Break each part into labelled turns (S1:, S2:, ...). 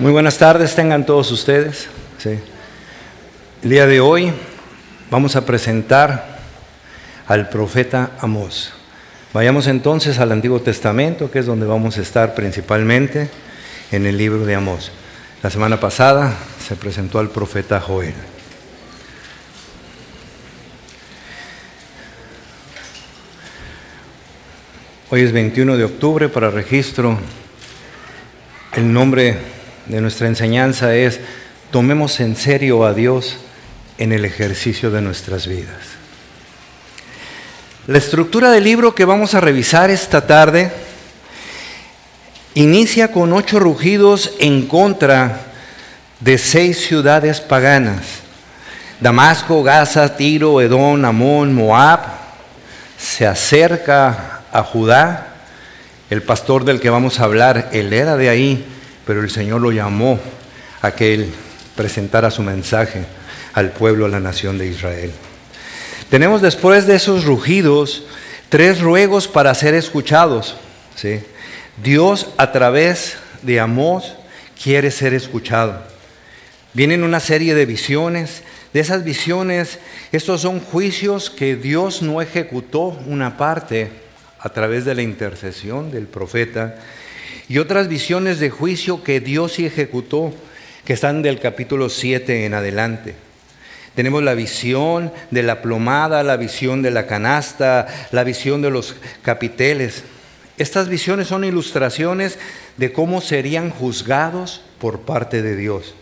S1: Muy buenas tardes, tengan todos ustedes. El día de hoy vamos a presentar al profeta Amós. Vayamos entonces al Antiguo Testamento, que es donde vamos a estar principalmente en el libro de Amós. La semana pasada se presentó al profeta Joel. Hoy es 21 de octubre para registro. El nombre de nuestra enseñanza es tomemos en serio a Dios en el ejercicio de nuestras vidas. La estructura del libro que vamos a revisar esta tarde inicia con ocho rugidos en contra de seis ciudades paganas. Damasco, Gaza, Tiro, Edón, Amón, Moab. Se acerca a Judá. El pastor del que vamos a hablar, él era de ahí pero el Señor lo llamó a que él presentara su mensaje al pueblo, a la nación de Israel. Tenemos después de esos rugidos tres ruegos para ser escuchados. Dios a través de Amós quiere ser escuchado. Vienen una serie de visiones. De esas visiones, estos son juicios que Dios no ejecutó una parte a través de la intercesión del profeta, y otras visiones de juicio que Dios sí ejecutó, que están del capítulo 7 en adelante. Tenemos la visión de la plomada, la visión de la canasta, la visión de los capiteles. Estas visiones son ilustraciones de cómo serían juzgados por parte de Dios.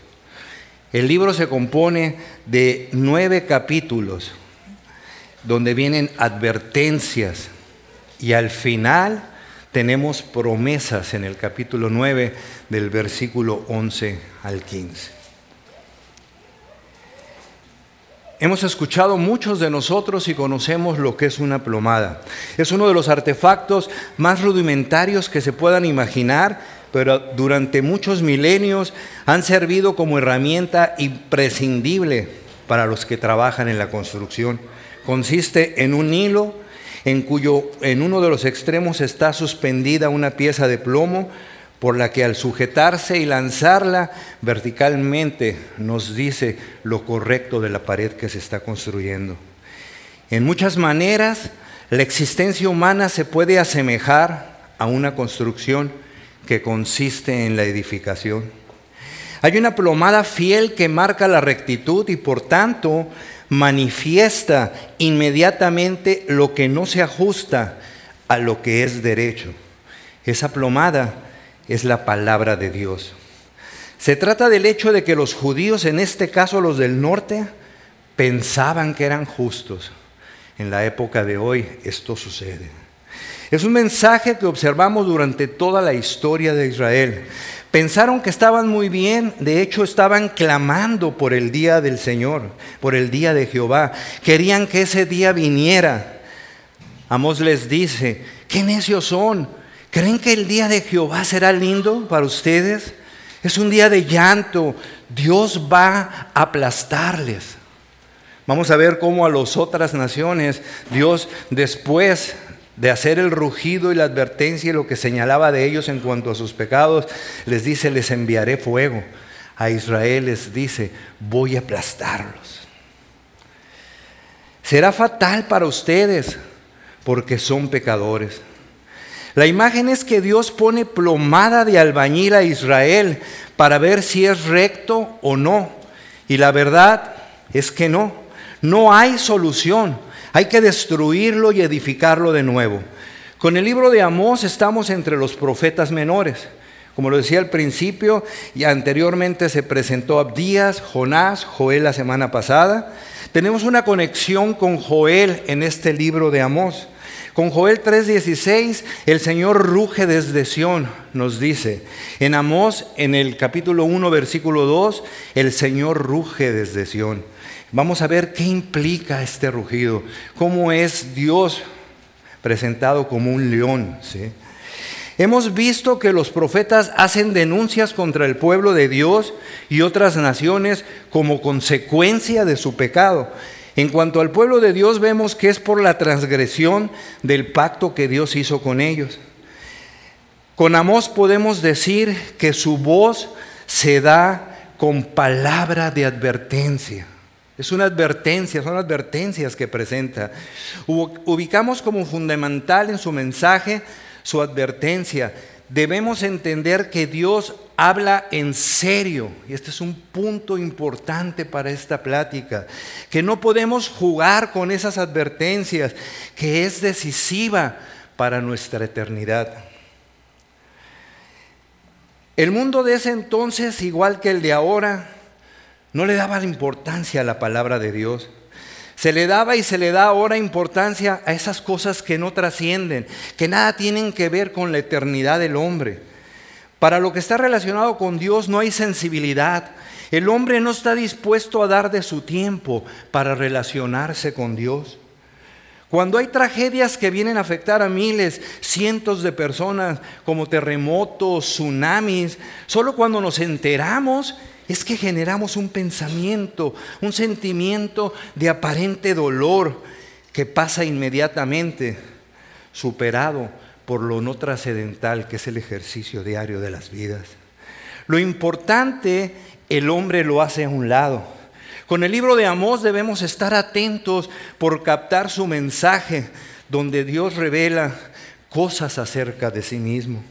S1: El libro se compone de nueve capítulos donde vienen advertencias y al final tenemos promesas en el capítulo 9 del versículo 11 al 15. Hemos escuchado muchos de nosotros y conocemos lo que es una plomada. Es uno de los artefactos más rudimentarios que se puedan imaginar, pero durante muchos milenios han servido como herramienta imprescindible para los que trabajan en la construcción. Consiste en un hilo en cuyo en uno de los extremos está suspendida una pieza de plomo por la que al sujetarse y lanzarla verticalmente nos dice lo correcto de la pared que se está construyendo. En muchas maneras, la existencia humana se puede asemejar a una construcción que consiste en la edificación. Hay una plomada fiel que marca la rectitud y por tanto manifiesta inmediatamente lo que no se ajusta a lo que es derecho. Esa plomada es la palabra de Dios. Se trata del hecho de que los judíos, en este caso los del norte, pensaban que eran justos. En la época de hoy esto sucede. Es un mensaje que observamos durante toda la historia de Israel. Pensaron que estaban muy bien, de hecho estaban clamando por el día del Señor, por el día de Jehová. Querían que ese día viniera. Amós les dice, qué necios son. ¿Creen que el día de Jehová será lindo para ustedes? Es un día de llanto. Dios va a aplastarles. Vamos a ver cómo a las otras naciones Dios después de hacer el rugido y la advertencia y lo que señalaba de ellos en cuanto a sus pecados, les dice, les enviaré fuego. A Israel les dice, voy a aplastarlos. Será fatal para ustedes porque son pecadores. La imagen es que Dios pone plomada de albañil a Israel para ver si es recto o no. Y la verdad es que no. No hay solución. Hay que destruirlo y edificarlo de nuevo. Con el libro de Amós estamos entre los profetas menores. Como lo decía al principio, y anteriormente se presentó Abdías, Jonás, Joel la semana pasada. Tenemos una conexión con Joel en este libro de Amós. Con Joel 3:16, el Señor ruge desde Sión, nos dice. En Amós, en el capítulo 1, versículo 2, el Señor ruge desde Sión. Vamos a ver qué implica este rugido, cómo es Dios presentado como un león. Hemos visto que los profetas hacen denuncias contra el pueblo de Dios y otras naciones como consecuencia de su pecado. En cuanto al pueblo de Dios vemos que es por la transgresión del pacto que Dios hizo con ellos. Con Amós podemos decir que su voz se da con palabra de advertencia. Es una advertencia, son advertencias que presenta. Ubicamos como fundamental en su mensaje su advertencia. Debemos entender que Dios habla en serio, y este es un punto importante para esta plática, que no podemos jugar con esas advertencias, que es decisiva para nuestra eternidad. El mundo de ese entonces, igual que el de ahora, no le daba importancia a la palabra de Dios. Se le daba y se le da ahora importancia a esas cosas que no trascienden, que nada tienen que ver con la eternidad del hombre. Para lo que está relacionado con Dios no hay sensibilidad. El hombre no está dispuesto a dar de su tiempo para relacionarse con Dios. Cuando hay tragedias que vienen a afectar a miles, cientos de personas, como terremotos, tsunamis, solo cuando nos enteramos es que generamos un pensamiento, un sentimiento de aparente dolor que pasa inmediatamente, superado por lo no trascendental que es el ejercicio diario de las vidas. Lo importante el hombre lo hace a un lado. Con el libro de Amós debemos estar atentos por captar su mensaje donde Dios revela cosas acerca de sí mismo.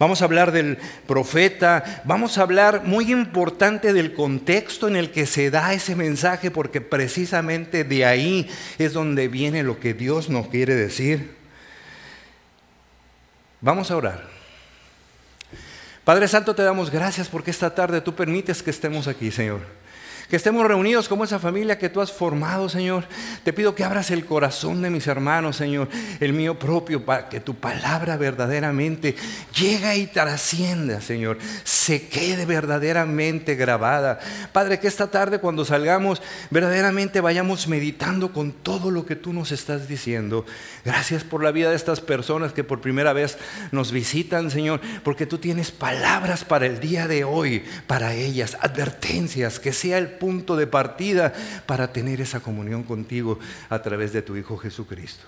S1: Vamos a hablar del profeta, vamos a hablar muy importante del contexto en el que se da ese mensaje, porque precisamente de ahí es donde viene lo que Dios nos quiere decir. Vamos a orar. Padre Santo, te damos gracias porque esta tarde tú permites que estemos aquí, Señor que estemos reunidos como esa familia que tú has formado, Señor. Te pido que abras el corazón de mis hermanos, Señor, el mío propio, para que tu palabra verdaderamente llegue y trascienda, Señor, se quede verdaderamente grabada. Padre, que esta tarde cuando salgamos, verdaderamente vayamos meditando con todo lo que tú nos estás diciendo. Gracias por la vida de estas personas que por primera vez nos visitan, Señor, porque tú tienes palabras para el día de hoy, para ellas, advertencias, que sea el punto de partida para tener esa comunión contigo a través de tu Hijo Jesucristo.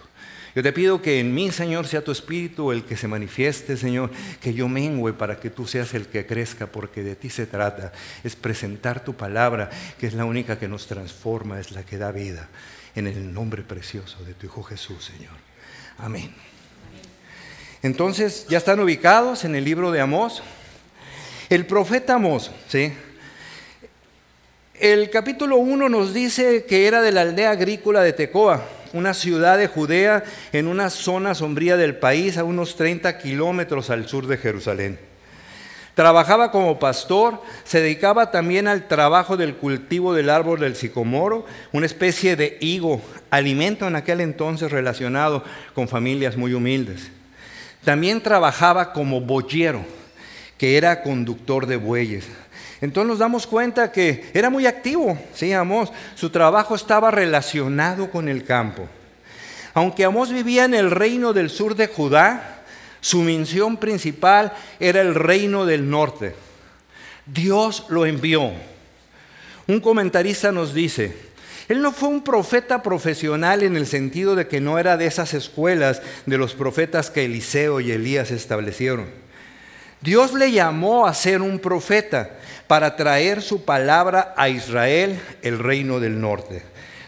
S1: Yo te pido que en mí, Señor, sea tu Espíritu el que se manifieste, Señor, que yo mengüe para que tú seas el que crezca, porque de ti se trata. Es presentar tu palabra, que es la única que nos transforma, es la que da vida. En el nombre precioso de tu Hijo Jesús, Señor. Amén. Entonces, ya están ubicados en el libro de Amós. El profeta Amós, ¿sí? El capítulo 1 nos dice que era de la aldea agrícola de Tecoa, una ciudad de Judea en una zona sombría del país, a unos 30 kilómetros al sur de Jerusalén. Trabajaba como pastor, se dedicaba también al trabajo del cultivo del árbol del sicomoro, una especie de higo, alimento en aquel entonces relacionado con familias muy humildes. También trabajaba como boyero, que era conductor de bueyes. Entonces nos damos cuenta que era muy activo, sí, Amós. Su trabajo estaba relacionado con el campo. Aunque Amós vivía en el reino del sur de Judá, su misión principal era el reino del norte. Dios lo envió. Un comentarista nos dice, él no fue un profeta profesional en el sentido de que no era de esas escuelas de los profetas que Eliseo y Elías establecieron. Dios le llamó a ser un profeta, para traer su palabra a Israel, el reino del norte.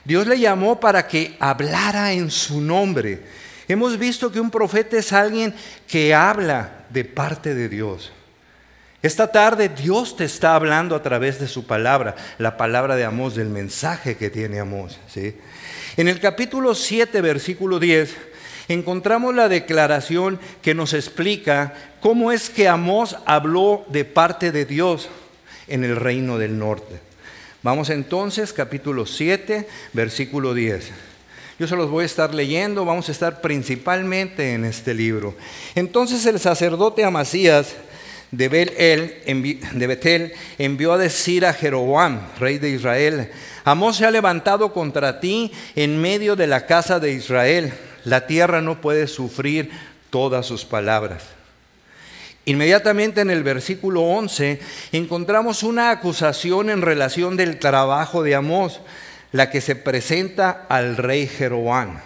S1: Dios le llamó para que hablara en su nombre. Hemos visto que un profeta es alguien que habla de parte de Dios. Esta tarde Dios te está hablando a través de su palabra, la palabra de Amós, del mensaje que tiene Amós. En el capítulo 7, versículo 10, encontramos la declaración que nos explica cómo es que Amós habló de parte de Dios en el reino del norte. Vamos entonces, capítulo 7, versículo 10. Yo se los voy a estar leyendo, vamos a estar principalmente en este libro. Entonces el sacerdote Amasías de Betel envió a decir a Jeroboam, rey de Israel, Amós se ha levantado contra ti en medio de la casa de Israel. La tierra no puede sufrir todas sus palabras. Inmediatamente en el versículo 11 encontramos una acusación en relación del trabajo de Amós, la que se presenta al rey Jeroboam.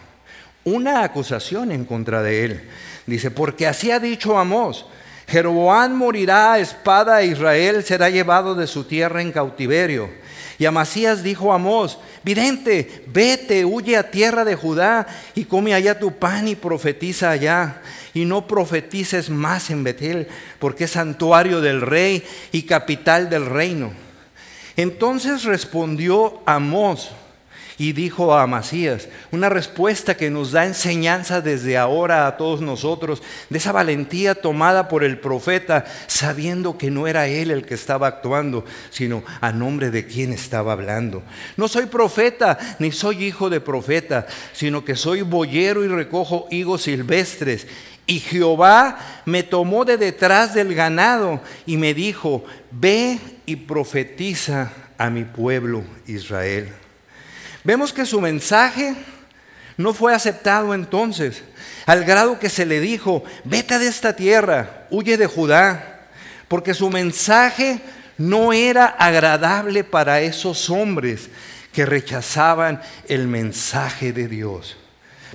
S1: Una acusación en contra de él. Dice, porque así ha dicho Amós, Jeroboam morirá a espada e Israel será llevado de su tierra en cautiverio. Y Amasías dijo a Amós, vidente, vete, huye a tierra de Judá y come allá tu pan y profetiza allá. Y no profetices más en Betel, porque es santuario del rey y capital del reino. Entonces respondió Amós, y dijo a Amasías, una respuesta que nos da enseñanza desde ahora a todos nosotros, de esa valentía tomada por el profeta, sabiendo que no era él el que estaba actuando, sino a nombre de quien estaba hablando. No soy profeta, ni soy hijo de profeta, sino que soy boyero y recojo higos silvestres. Y Jehová me tomó de detrás del ganado y me dijo, ve y profetiza a mi pueblo Israel. Vemos que su mensaje no fue aceptado entonces, al grado que se le dijo, vete de esta tierra, huye de Judá, porque su mensaje no era agradable para esos hombres que rechazaban el mensaje de Dios.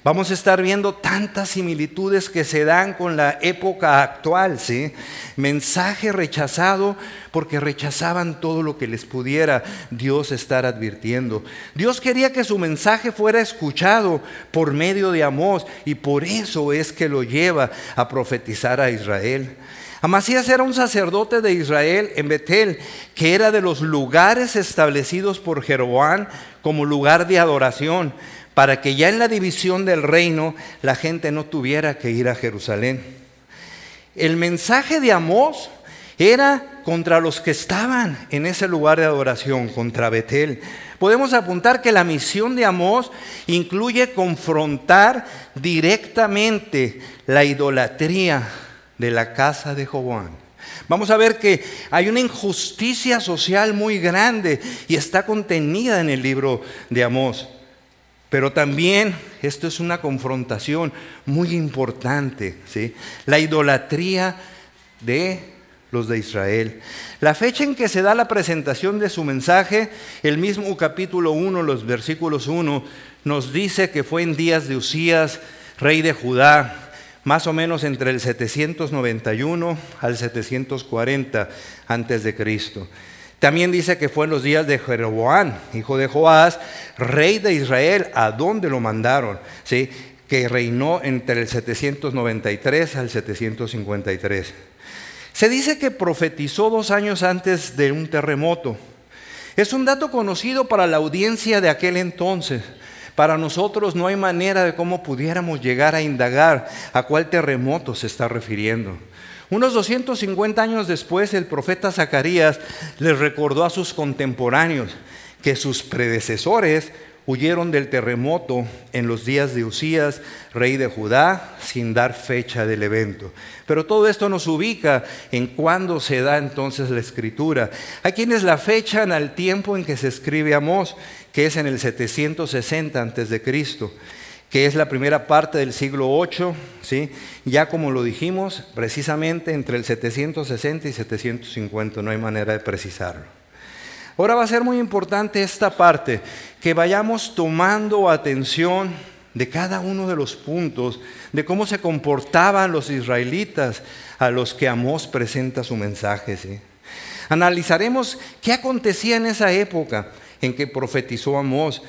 S1: Vamos a estar viendo tantas similitudes que se dan con la época actual, ¿sí? Mensaje rechazado porque rechazaban todo lo que les pudiera Dios estar advirtiendo. Dios quería que su mensaje fuera escuchado por medio de Amós y por eso es que lo lleva a profetizar a Israel. Amasías era un sacerdote de Israel en Betel, que era de los lugares establecidos por Jeroboam como lugar de adoración para que ya en la división del reino la gente no tuviera que ir a Jerusalén. El mensaje de Amós era contra los que estaban en ese lugar de adoración, contra Betel. Podemos apuntar que la misión de Amós incluye confrontar directamente la idolatría de la casa de Joán. Vamos a ver que hay una injusticia social muy grande y está contenida en el libro de Amós. Pero también esto es una confrontación muy importante, ¿sí? La idolatría de los de Israel. La fecha en que se da la presentación de su mensaje, el mismo capítulo 1, los versículos 1, nos dice que fue en días de Usías, rey de Judá, más o menos entre el 791 al 740 antes de Cristo. También dice que fue en los días de Jeroboam, hijo de Joás, rey de Israel, a dónde lo mandaron, ¿sí? que reinó entre el 793 al 753. Se dice que profetizó dos años antes de un terremoto. Es un dato conocido para la audiencia de aquel entonces. Para nosotros no hay manera de cómo pudiéramos llegar a indagar a cuál terremoto se está refiriendo. Unos 250 años después, el profeta Zacarías les recordó a sus contemporáneos que sus predecesores huyeron del terremoto en los días de Usías, rey de Judá, sin dar fecha del evento. Pero todo esto nos ubica en cuándo se da entonces la escritura. Hay quienes la fechan al tiempo en que se escribe Amós, que es en el 760 antes de Cristo que es la primera parte del siglo VIII, ¿sí? ya como lo dijimos, precisamente entre el 760 y 750, no hay manera de precisarlo. Ahora va a ser muy importante esta parte, que vayamos tomando atención de cada uno de los puntos, de cómo se comportaban los israelitas a los que Amós presenta su mensaje. ¿sí? Analizaremos qué acontecía en esa época en que profetizó Amós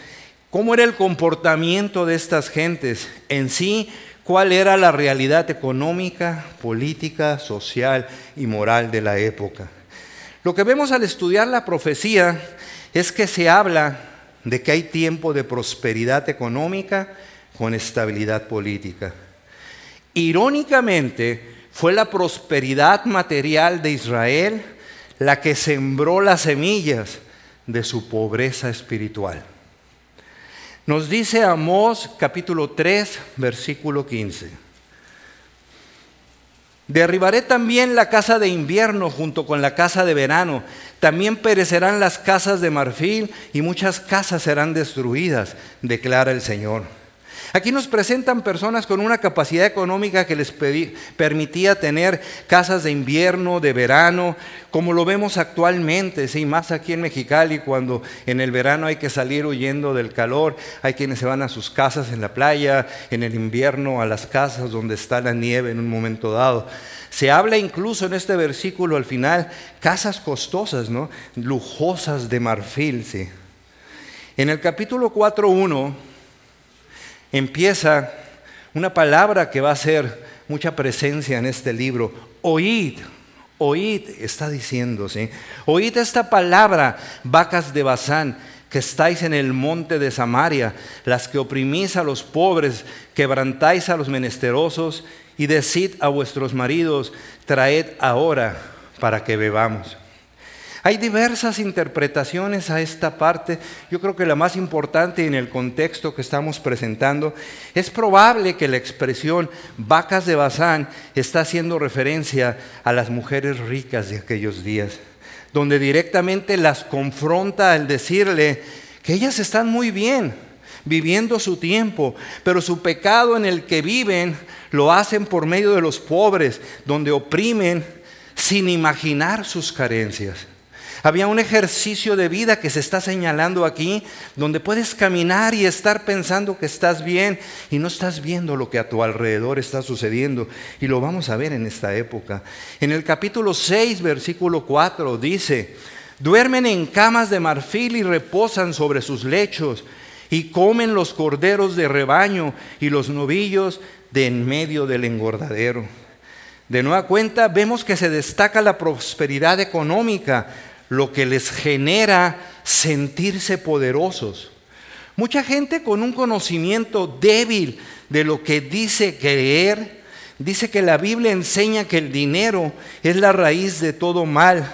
S1: cómo era el comportamiento de estas gentes en sí, cuál era la realidad económica, política, social y moral de la época. Lo que vemos al estudiar la profecía es que se habla de que hay tiempo de prosperidad económica con estabilidad política. Irónicamente, fue la prosperidad material de Israel la que sembró las semillas de su pobreza espiritual. Nos dice Amós capítulo 3, versículo 15. Derribaré también la casa de invierno junto con la casa de verano. También perecerán las casas de marfil y muchas casas serán destruidas, declara el Señor. Aquí nos presentan personas con una capacidad económica que les permitía tener casas de invierno, de verano, como lo vemos actualmente, sí, más aquí en Mexicali, cuando en el verano hay que salir huyendo del calor, hay quienes se van a sus casas en la playa, en el invierno a las casas donde está la nieve en un momento dado. Se habla incluso en este versículo al final, casas costosas, ¿no? Lujosas de marfil, sí. En el capítulo 4.1 empieza una palabra que va a ser mucha presencia en este libro. Oíd, oíd, está diciendo, ¿sí? Oíd esta palabra, vacas de Bazán, que estáis en el monte de Samaria, las que oprimís a los pobres, quebrantáis a los menesterosos y decid a vuestros maridos, traed ahora para que bebamos. Hay diversas interpretaciones a esta parte. Yo creo que la más importante en el contexto que estamos presentando es probable que la expresión vacas de Bazán está haciendo referencia a las mujeres ricas de aquellos días, donde directamente las confronta al decirle que ellas están muy bien, viviendo su tiempo, pero su pecado en el que viven lo hacen por medio de los pobres, donde oprimen sin imaginar sus carencias. Había un ejercicio de vida que se está señalando aquí, donde puedes caminar y estar pensando que estás bien y no estás viendo lo que a tu alrededor está sucediendo. Y lo vamos a ver en esta época. En el capítulo 6, versículo 4, dice, duermen en camas de marfil y reposan sobre sus lechos y comen los corderos de rebaño y los novillos de en medio del engordadero. De nueva cuenta, vemos que se destaca la prosperidad económica, lo que les genera sentirse poderosos. Mucha gente con un conocimiento débil de lo que dice creer, dice que la Biblia enseña que el dinero es la raíz de todo mal,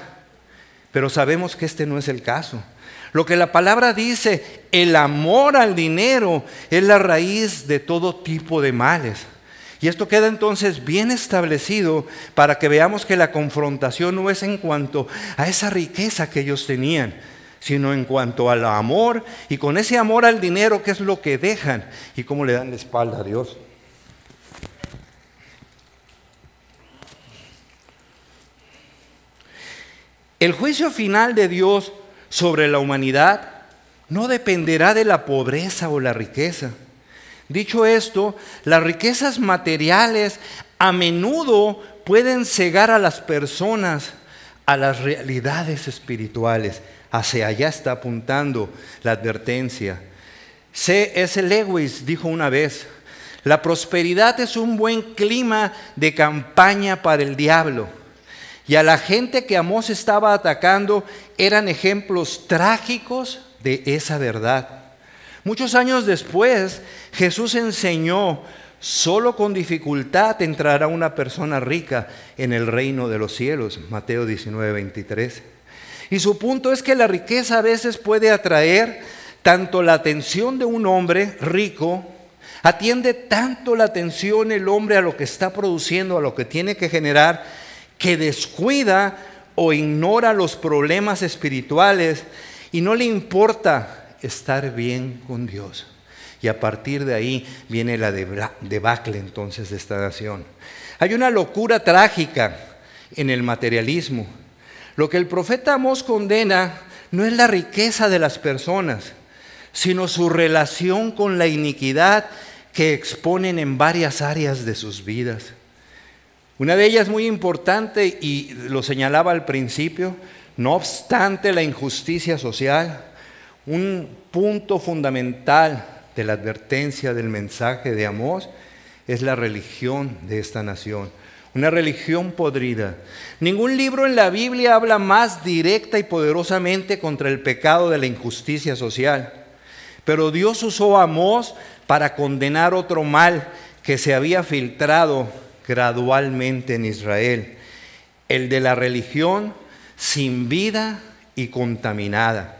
S1: pero sabemos que este no es el caso. Lo que la palabra dice, el amor al dinero es la raíz de todo tipo de males. Y esto queda entonces bien establecido para que veamos que la confrontación no es en cuanto a esa riqueza que ellos tenían, sino en cuanto al amor y con ese amor al dinero, qué es lo que dejan y cómo le dan la espalda a Dios. El juicio final de Dios sobre la humanidad no dependerá de la pobreza o la riqueza. Dicho esto, las riquezas materiales a menudo pueden cegar a las personas a las realidades espirituales. Hacia allá está apuntando la advertencia. C.S. Lewis dijo una vez, la prosperidad es un buen clima de campaña para el diablo y a la gente que Amós estaba atacando eran ejemplos trágicos de esa verdad. Muchos años después, Jesús enseñó, solo con dificultad entrará una persona rica en el reino de los cielos, Mateo 19, 23. Y su punto es que la riqueza a veces puede atraer tanto la atención de un hombre rico, atiende tanto la atención el hombre a lo que está produciendo, a lo que tiene que generar, que descuida o ignora los problemas espirituales y no le importa estar bien con Dios. Y a partir de ahí viene la debacle entonces de esta nación. Hay una locura trágica en el materialismo. Lo que el profeta Amós condena no es la riqueza de las personas, sino su relación con la iniquidad que exponen en varias áreas de sus vidas. Una de ellas muy importante y lo señalaba al principio, no obstante la injusticia social, un punto fundamental de la advertencia del mensaje de Amós es la religión de esta nación, una religión podrida. Ningún libro en la Biblia habla más directa y poderosamente contra el pecado de la injusticia social, pero Dios usó a Amós para condenar otro mal que se había filtrado gradualmente en Israel, el de la religión sin vida y contaminada.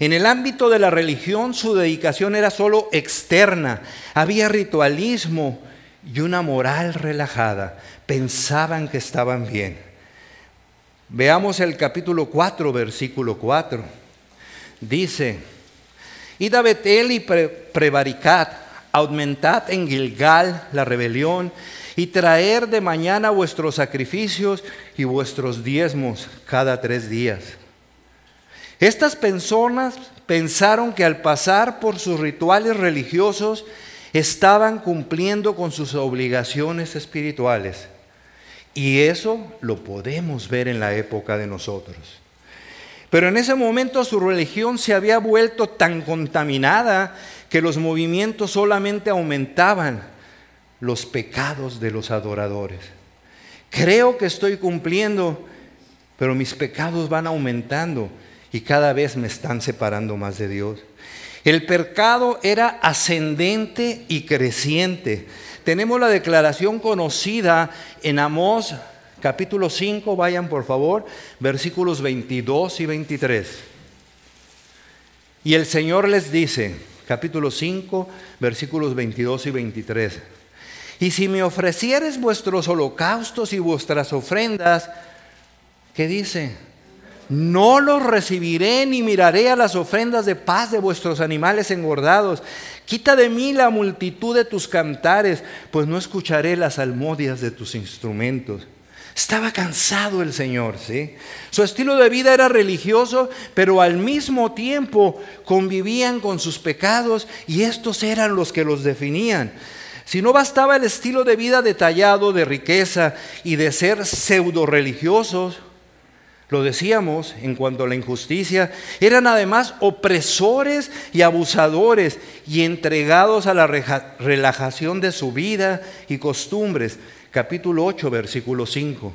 S1: En el ámbito de la religión su dedicación era solo externa, había ritualismo y una moral relajada, pensaban que estaban bien. Veamos el capítulo 4, versículo 4. Dice, Id a Betel y prevaricat, aumentad en Gilgal la rebelión y traer de mañana vuestros sacrificios y vuestros diezmos cada tres días. Estas personas pensaron que al pasar por sus rituales religiosos estaban cumpliendo con sus obligaciones espirituales. Y eso lo podemos ver en la época de nosotros. Pero en ese momento su religión se había vuelto tan contaminada que los movimientos solamente aumentaban los pecados de los adoradores. Creo que estoy cumpliendo, pero mis pecados van aumentando y cada vez me están separando más de Dios. El pecado era ascendente y creciente. Tenemos la declaración conocida en Amós capítulo 5, vayan por favor, versículos 22 y 23. Y el Señor les dice, capítulo 5, versículos 22 y 23, y si me ofrecieres vuestros holocaustos y vuestras ofrendas, ¿qué dice? No los recibiré ni miraré a las ofrendas de paz de vuestros animales engordados. Quita de mí la multitud de tus cantares, pues no escucharé las almodias de tus instrumentos. Estaba cansado el Señor, ¿sí? Su estilo de vida era religioso, pero al mismo tiempo convivían con sus pecados y estos eran los que los definían. Si no bastaba el estilo de vida detallado de riqueza y de ser pseudo religiosos, lo decíamos en cuanto a la injusticia, eran además opresores y abusadores y entregados a la relajación de su vida y costumbres. Capítulo 8, versículo 5.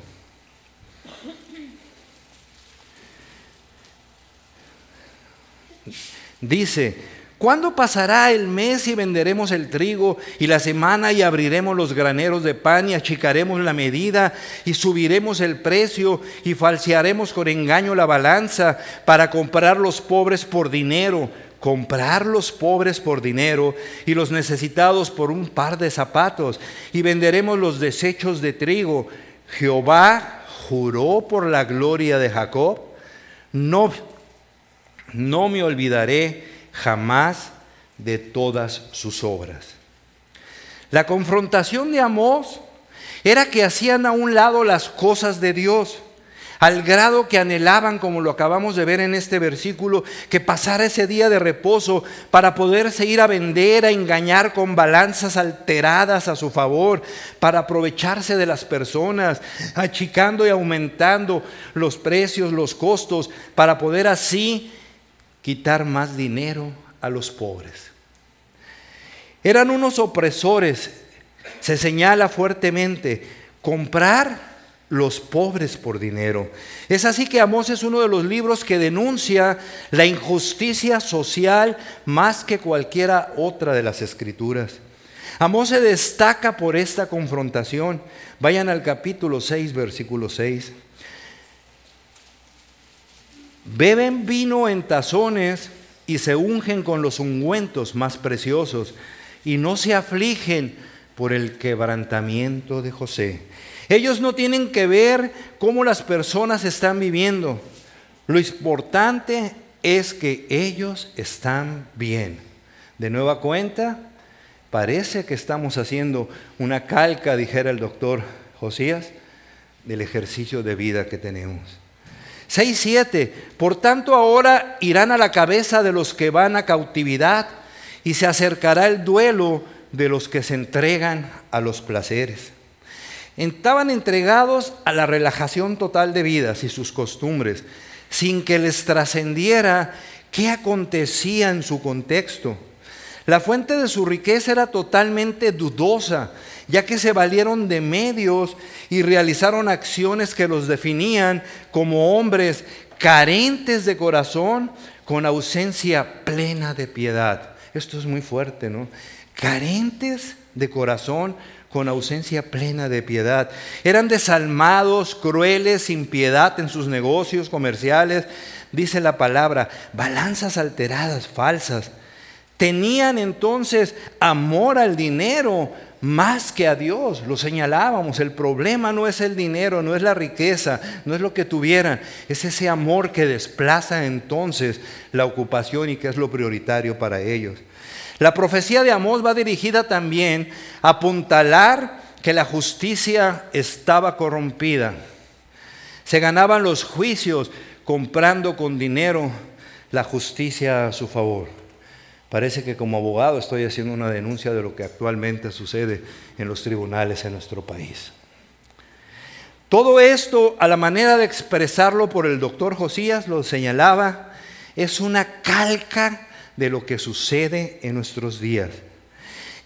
S1: Dice, ¿Cuándo pasará el mes y venderemos el trigo y la semana y abriremos los graneros de pan y achicaremos la medida y subiremos el precio y falsearemos con engaño la balanza para comprar los pobres por dinero? comprar los pobres por dinero y los necesitados por un par de zapatos y venderemos los desechos de trigo. Jehová juró por la gloria de Jacob, no, no me olvidaré jamás de todas sus obras. La confrontación de Amós era que hacían a un lado las cosas de Dios, al grado que anhelaban, como lo acabamos de ver en este versículo, que pasara ese día de reposo para poderse ir a vender, a engañar con balanzas alteradas a su favor, para aprovecharse de las personas, achicando y aumentando los precios, los costos, para poder así quitar más dinero a los pobres. Eran unos opresores, se señala fuertemente, comprar los pobres por dinero. Es así que Amós es uno de los libros que denuncia la injusticia social más que cualquiera otra de las escrituras. Amós se destaca por esta confrontación. Vayan al capítulo 6, versículo 6. Beben vino en tazones y se ungen con los ungüentos más preciosos y no se afligen por el quebrantamiento de José. Ellos no tienen que ver cómo las personas están viviendo. Lo importante es que ellos están bien. De nueva cuenta, parece que estamos haciendo una calca, dijera el doctor Josías, del ejercicio de vida que tenemos. 6, 7. Por tanto ahora irán a la cabeza de los que van a cautividad y se acercará el duelo de los que se entregan a los placeres. Estaban entregados a la relajación total de vidas y sus costumbres, sin que les trascendiera qué acontecía en su contexto. La fuente de su riqueza era totalmente dudosa, ya que se valieron de medios y realizaron acciones que los definían como hombres carentes de corazón, con ausencia plena de piedad. Esto es muy fuerte, ¿no? Carentes de corazón, con ausencia plena de piedad. Eran desalmados, crueles, sin piedad en sus negocios comerciales. Dice la palabra, balanzas alteradas, falsas. Tenían entonces amor al dinero, más que a Dios. Lo señalábamos, el problema no es el dinero, no es la riqueza, no es lo que tuvieran, es ese amor que desplaza entonces la ocupación y que es lo prioritario para ellos. La profecía de Amós va dirigida también a apuntalar que la justicia estaba corrompida. Se ganaban los juicios comprando con dinero la justicia a su favor. Parece que como abogado estoy haciendo una denuncia de lo que actualmente sucede en los tribunales en nuestro país. Todo esto, a la manera de expresarlo por el doctor Josías, lo señalaba, es una calca de lo que sucede en nuestros días,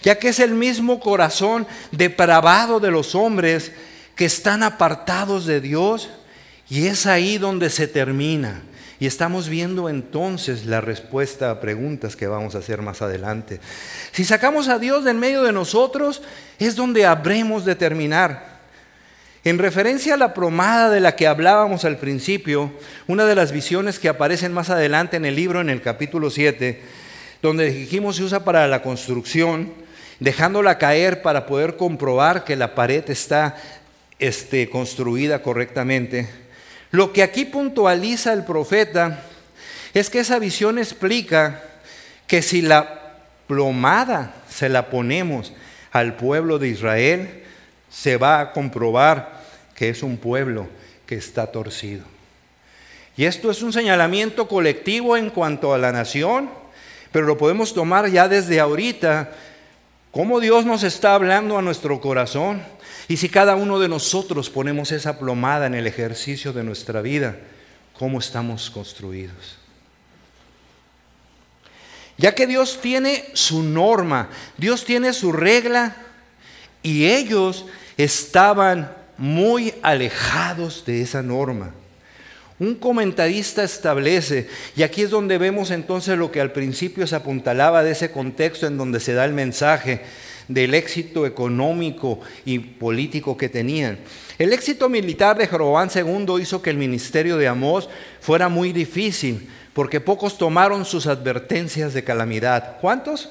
S1: ya que es el mismo corazón depravado de los hombres que están apartados de Dios y es ahí donde se termina y estamos viendo entonces la respuesta a preguntas que vamos a hacer más adelante. Si sacamos a Dios de en medio de nosotros, es donde habremos de terminar. En referencia a la promada de la que hablábamos al principio, una de las visiones que aparecen más adelante en el libro, en el capítulo 7, donde dijimos se usa para la construcción, dejándola caer para poder comprobar que la pared está este, construida correctamente. Lo que aquí puntualiza el profeta es que esa visión explica que si la plomada se la ponemos al pueblo de Israel, se va a comprobar que es un pueblo que está torcido. Y esto es un señalamiento colectivo en cuanto a la nación, pero lo podemos tomar ya desde ahorita, cómo Dios nos está hablando a nuestro corazón y si cada uno de nosotros ponemos esa plomada en el ejercicio de nuestra vida, ¿cómo estamos construidos? Ya que Dios tiene su norma, Dios tiene su regla, y ellos estaban muy alejados de esa norma. Un comentarista establece, y aquí es donde vemos entonces lo que al principio se apuntalaba de ese contexto en donde se da el mensaje, del éxito económico y político que tenían. El éxito militar de Jeroboam II hizo que el ministerio de Amós fuera muy difícil, porque pocos tomaron sus advertencias de calamidad. ¿Cuántos?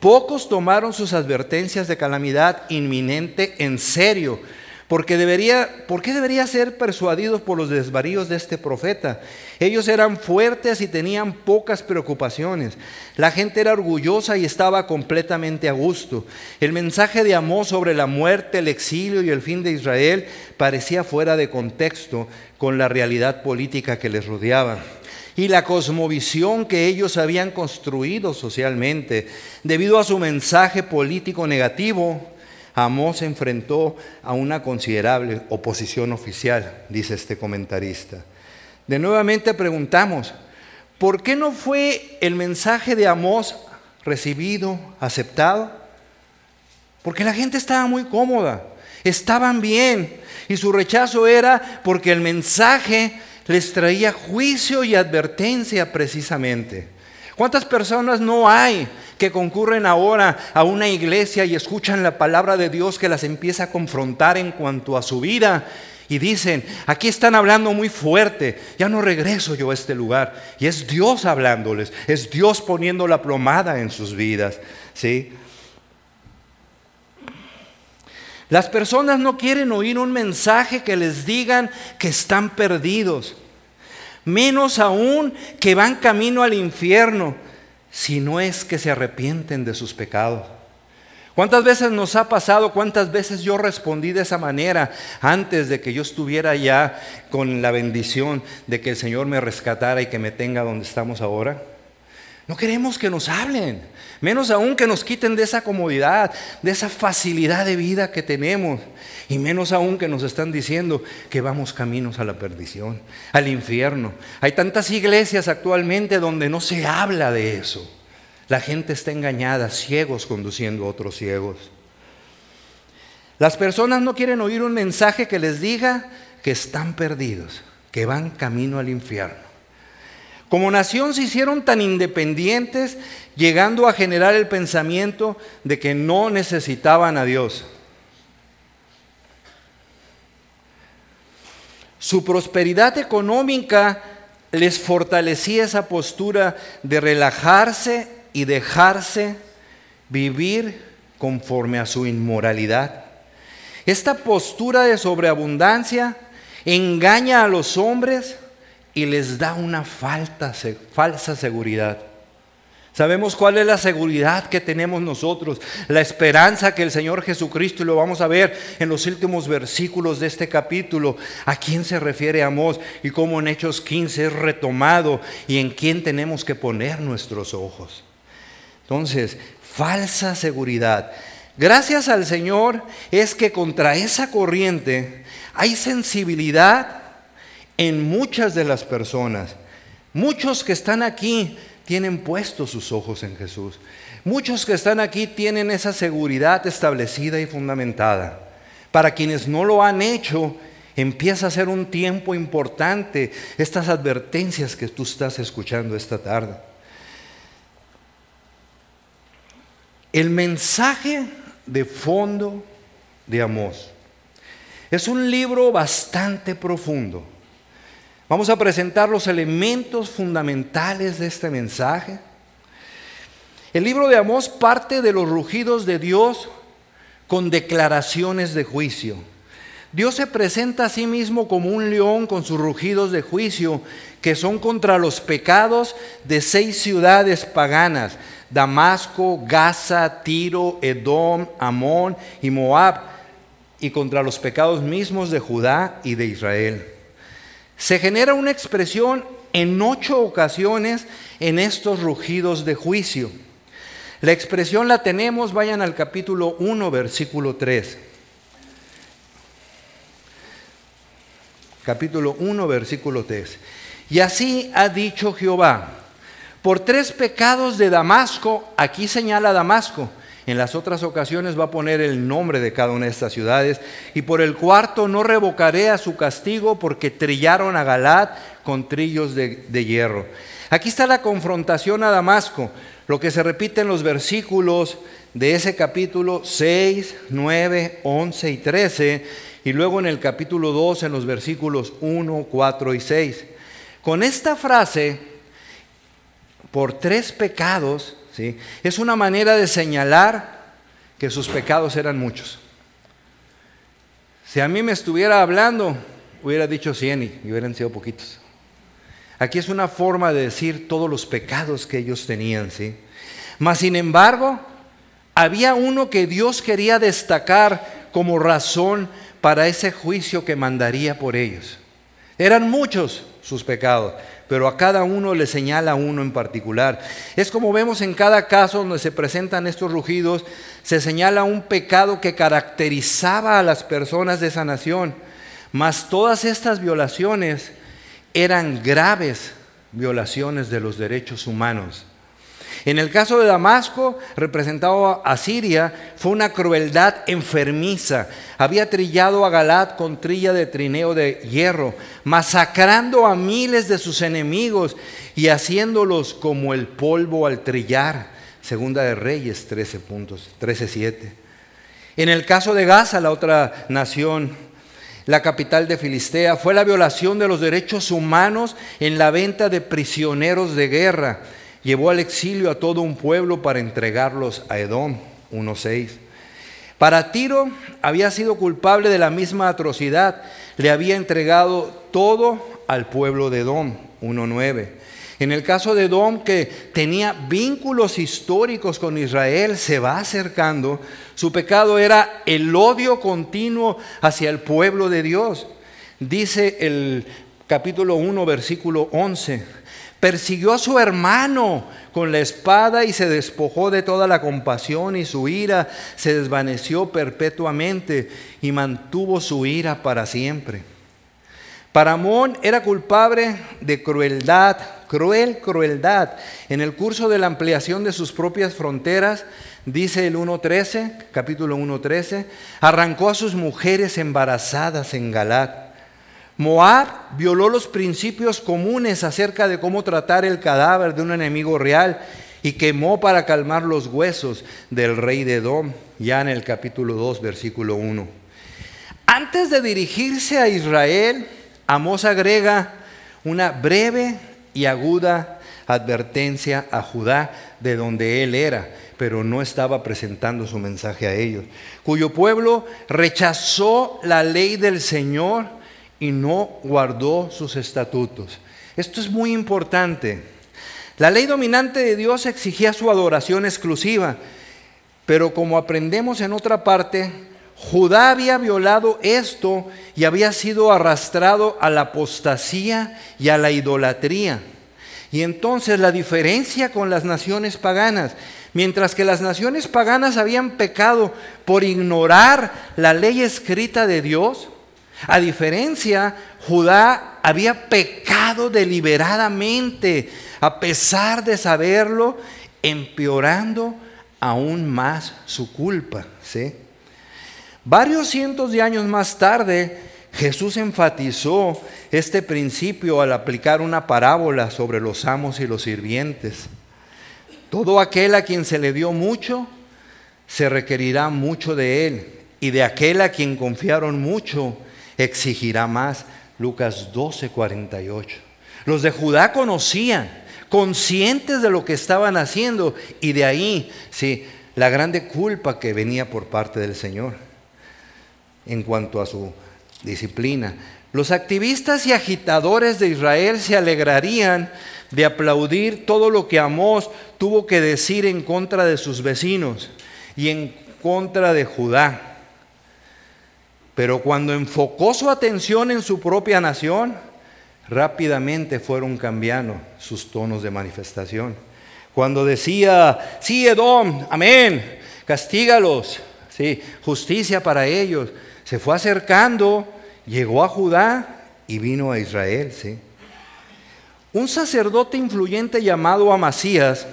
S1: Pocos tomaron sus advertencias de calamidad inminente en serio porque debería, ¿Por qué debería ser persuadidos por los desvaríos de este profeta? Ellos eran fuertes y tenían pocas preocupaciones. La gente era orgullosa y estaba completamente a gusto. El mensaje de Amós sobre la muerte, el exilio y el fin de Israel parecía fuera de contexto con la realidad política que les rodeaba y la cosmovisión que ellos habían construido socialmente debido a su mensaje político negativo Amós se enfrentó a una considerable oposición oficial, dice este comentarista. De nuevamente preguntamos, ¿por qué no fue el mensaje de Amós recibido, aceptado? Porque la gente estaba muy cómoda, estaban bien, y su rechazo era porque el mensaje les traía juicio y advertencia precisamente. ¿Cuántas personas no hay que concurren ahora a una iglesia y escuchan la palabra de Dios que las empieza a confrontar en cuanto a su vida? Y dicen, aquí están hablando muy fuerte, ya no regreso yo a este lugar. Y es Dios hablándoles, es Dios poniendo la plomada en sus vidas. ¿sí? Las personas no quieren oír un mensaje que les digan que están perdidos menos aún que van camino al infierno, si no es que se arrepienten de sus pecados. ¿Cuántas veces nos ha pasado? ¿Cuántas veces yo respondí de esa manera antes de que yo estuviera ya con la bendición de que el Señor me rescatara y que me tenga donde estamos ahora? No queremos que nos hablen, menos aún que nos quiten de esa comodidad, de esa facilidad de vida que tenemos, y menos aún que nos están diciendo que vamos caminos a la perdición, al infierno. Hay tantas iglesias actualmente donde no se habla de eso. La gente está engañada, ciegos conduciendo a otros ciegos. Las personas no quieren oír un mensaje que les diga que están perdidos, que van camino al infierno. Como nación se hicieron tan independientes, llegando a generar el pensamiento de que no necesitaban a Dios. Su prosperidad económica les fortalecía esa postura de relajarse y dejarse vivir conforme a su inmoralidad. Esta postura de sobreabundancia engaña a los hombres y les da una falsa seguridad. Sabemos cuál es la seguridad que tenemos nosotros, la esperanza que el Señor Jesucristo, y lo vamos a ver en los últimos versículos de este capítulo, a quién se refiere Amós y cómo en Hechos 15 es retomado y en quién tenemos que poner nuestros ojos. Entonces, falsa seguridad. Gracias al Señor es que contra esa corriente hay sensibilidad en muchas de las personas. Muchos que están aquí tienen puestos sus ojos en Jesús. Muchos que están aquí tienen esa seguridad establecida y fundamentada. Para quienes no lo han hecho, empieza a ser un tiempo importante estas advertencias que tú estás escuchando esta tarde. El mensaje de fondo de Amós es un libro bastante profundo. Vamos a presentar los elementos fundamentales de este mensaje. El libro de Amós parte de los rugidos de Dios con declaraciones de juicio. Dios se presenta a sí mismo como un león con sus rugidos de juicio, que son contra los pecados de seis ciudades paganas, Damasco, Gaza, Tiro, Edom, Amón y Moab, y contra los pecados mismos de Judá y de Israel se genera una expresión en ocho ocasiones en estos rugidos de juicio. La expresión la tenemos, vayan al capítulo 1, versículo 3. Capítulo 1, versículo 3. Y así ha dicho Jehová, por tres pecados de Damasco, aquí señala Damasco, en las otras ocasiones va a poner el nombre de cada una de estas ciudades. Y por el cuarto no revocaré a su castigo porque trillaron a Galat con trillos de, hierro. Aquí está la confrontación a Damasco, lo que se repite en los versículos de ese capítulo 6, 9, 11 y 13, y luego en el capítulo 2 en los versículos 1, 4 y 6. Con esta frase, por tres pecados, es una manera de señalar que sus pecados eran muchos. Si a mí me estuviera hablando, hubiera dicho 100 y hubieran sido poquitos. Aquí es una forma de decir todos los pecados que ellos tenían, ¿sí? Mas sin embargo, había uno que Dios quería destacar como razón para ese juicio que mandaría por ellos. Eran muchos sus pecados, pero a cada uno le señala uno en particular. Es como vemos en cada caso donde se presentan estos rugidos, se señala un pecado que caracterizaba a las personas de esa nación, mas todas estas violaciones eran graves violaciones de los derechos humanos. En el caso de Damasco, representado a Siria, fue una crueldad enfermiza. Había trillado a Galat con trilla de trineo de hierro, masacrando a miles de sus enemigos y haciéndolos como el polvo al trillar. Segunda de Reyes 13 puntos, 13.7. En el caso de Gaza, la otra nación, la capital de Filistea, fue la violación de los derechos humanos en la venta de prisioneros de guerra llevó al exilio a todo un pueblo para entregarlos a Edom 1.6. Para Tiro había sido culpable de la misma atrocidad, le había entregado todo al pueblo de Edom 1.9. En el caso de Edom, que tenía vínculos históricos con Israel, se va acercando, su pecado era el odio continuo hacia el pueblo de Dios. Dice el capítulo 1, versículo 11, Persiguió a su hermano con la espada y se despojó de toda la compasión y su ira se desvaneció perpetuamente y mantuvo su ira para siempre. Paramón era culpable de crueldad, cruel crueldad. En el curso de la ampliación de sus propias fronteras, dice el 1.13, capítulo 1.13, arrancó a sus mujeres embarazadas en Galat Moab violó los principios comunes acerca de cómo tratar el cadáver de un enemigo real y quemó para calmar los huesos del rey de Edom, ya en el capítulo 2, versículo 1. Antes de dirigirse a Israel, Amós agrega una breve y aguda advertencia a Judá de donde él era, pero no estaba presentando su mensaje a ellos, cuyo pueblo rechazó la ley del Señor y no guardó sus estatutos. Esto es muy importante. La ley dominante de Dios exigía su adoración exclusiva, pero como aprendemos en otra parte, Judá había violado esto y había sido arrastrado a la apostasía y a la idolatría. Y entonces la diferencia con las naciones paganas, mientras que las naciones paganas habían pecado por ignorar la ley escrita de Dios, a diferencia, Judá había pecado deliberadamente, a pesar de saberlo, empeorando aún más su culpa. Varios cientos de años más tarde, Jesús enfatizó este principio al aplicar una parábola sobre los amos y los sirvientes. Todo aquel a quien se le dio mucho, se requerirá mucho de él, y de aquel a quien confiaron mucho, exigirá más. Lucas 12, 48. Los de Judá conocían, conscientes de lo que estaban haciendo, y de ahí, sí, la grande culpa que venía por parte del Señor en cuanto a su disciplina. Los activistas y agitadores de Israel se alegrarían de aplaudir todo lo que Amós tuvo que decir en contra de sus vecinos y en contra de Judá. Pero cuando enfocó su atención en su propia nación, rápidamente fueron cambiando sus tonos de manifestación. Cuando decía, sí, Edom, amén, castígalos, sí, justicia para ellos, se fue acercando, llegó a Judá y vino a Israel, sí. Un sacerdote influyente llamado Amasías,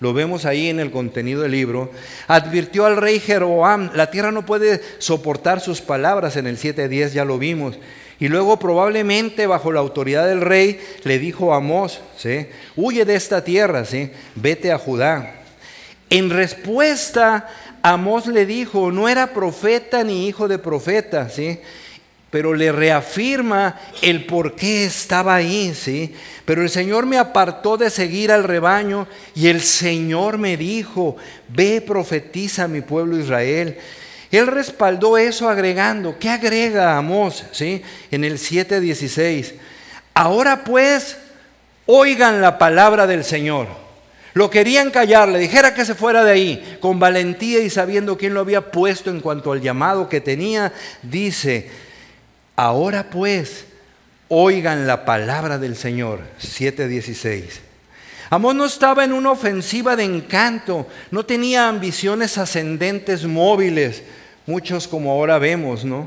S1: lo vemos ahí en el contenido del libro, advirtió al rey Jeroboam, la tierra no puede soportar sus palabras, en el 7.10 ya lo vimos, y luego probablemente bajo la autoridad del rey le dijo a Amós, ¿sí? huye de esta tierra, ¿sí? vete a Judá. En respuesta, Amós le dijo, no era profeta ni hijo de profeta, ¿sí? Pero le reafirma el por qué estaba ahí, ¿sí? Pero el Señor me apartó de seguir al rebaño y el Señor me dijo, ve profetiza a mi pueblo Israel. Él respaldó eso agregando, ¿qué agrega Amós? ¿Sí? En el 7:16. Ahora pues, oigan la palabra del Señor. Lo querían callar, le dijera que se fuera de ahí, con valentía y sabiendo quién lo había puesto en cuanto al llamado que tenía, dice, Ahora pues, oigan la palabra del Señor. 7:16. Amós no estaba en una ofensiva de encanto, no tenía ambiciones ascendentes móviles, muchos como ahora vemos, ¿no?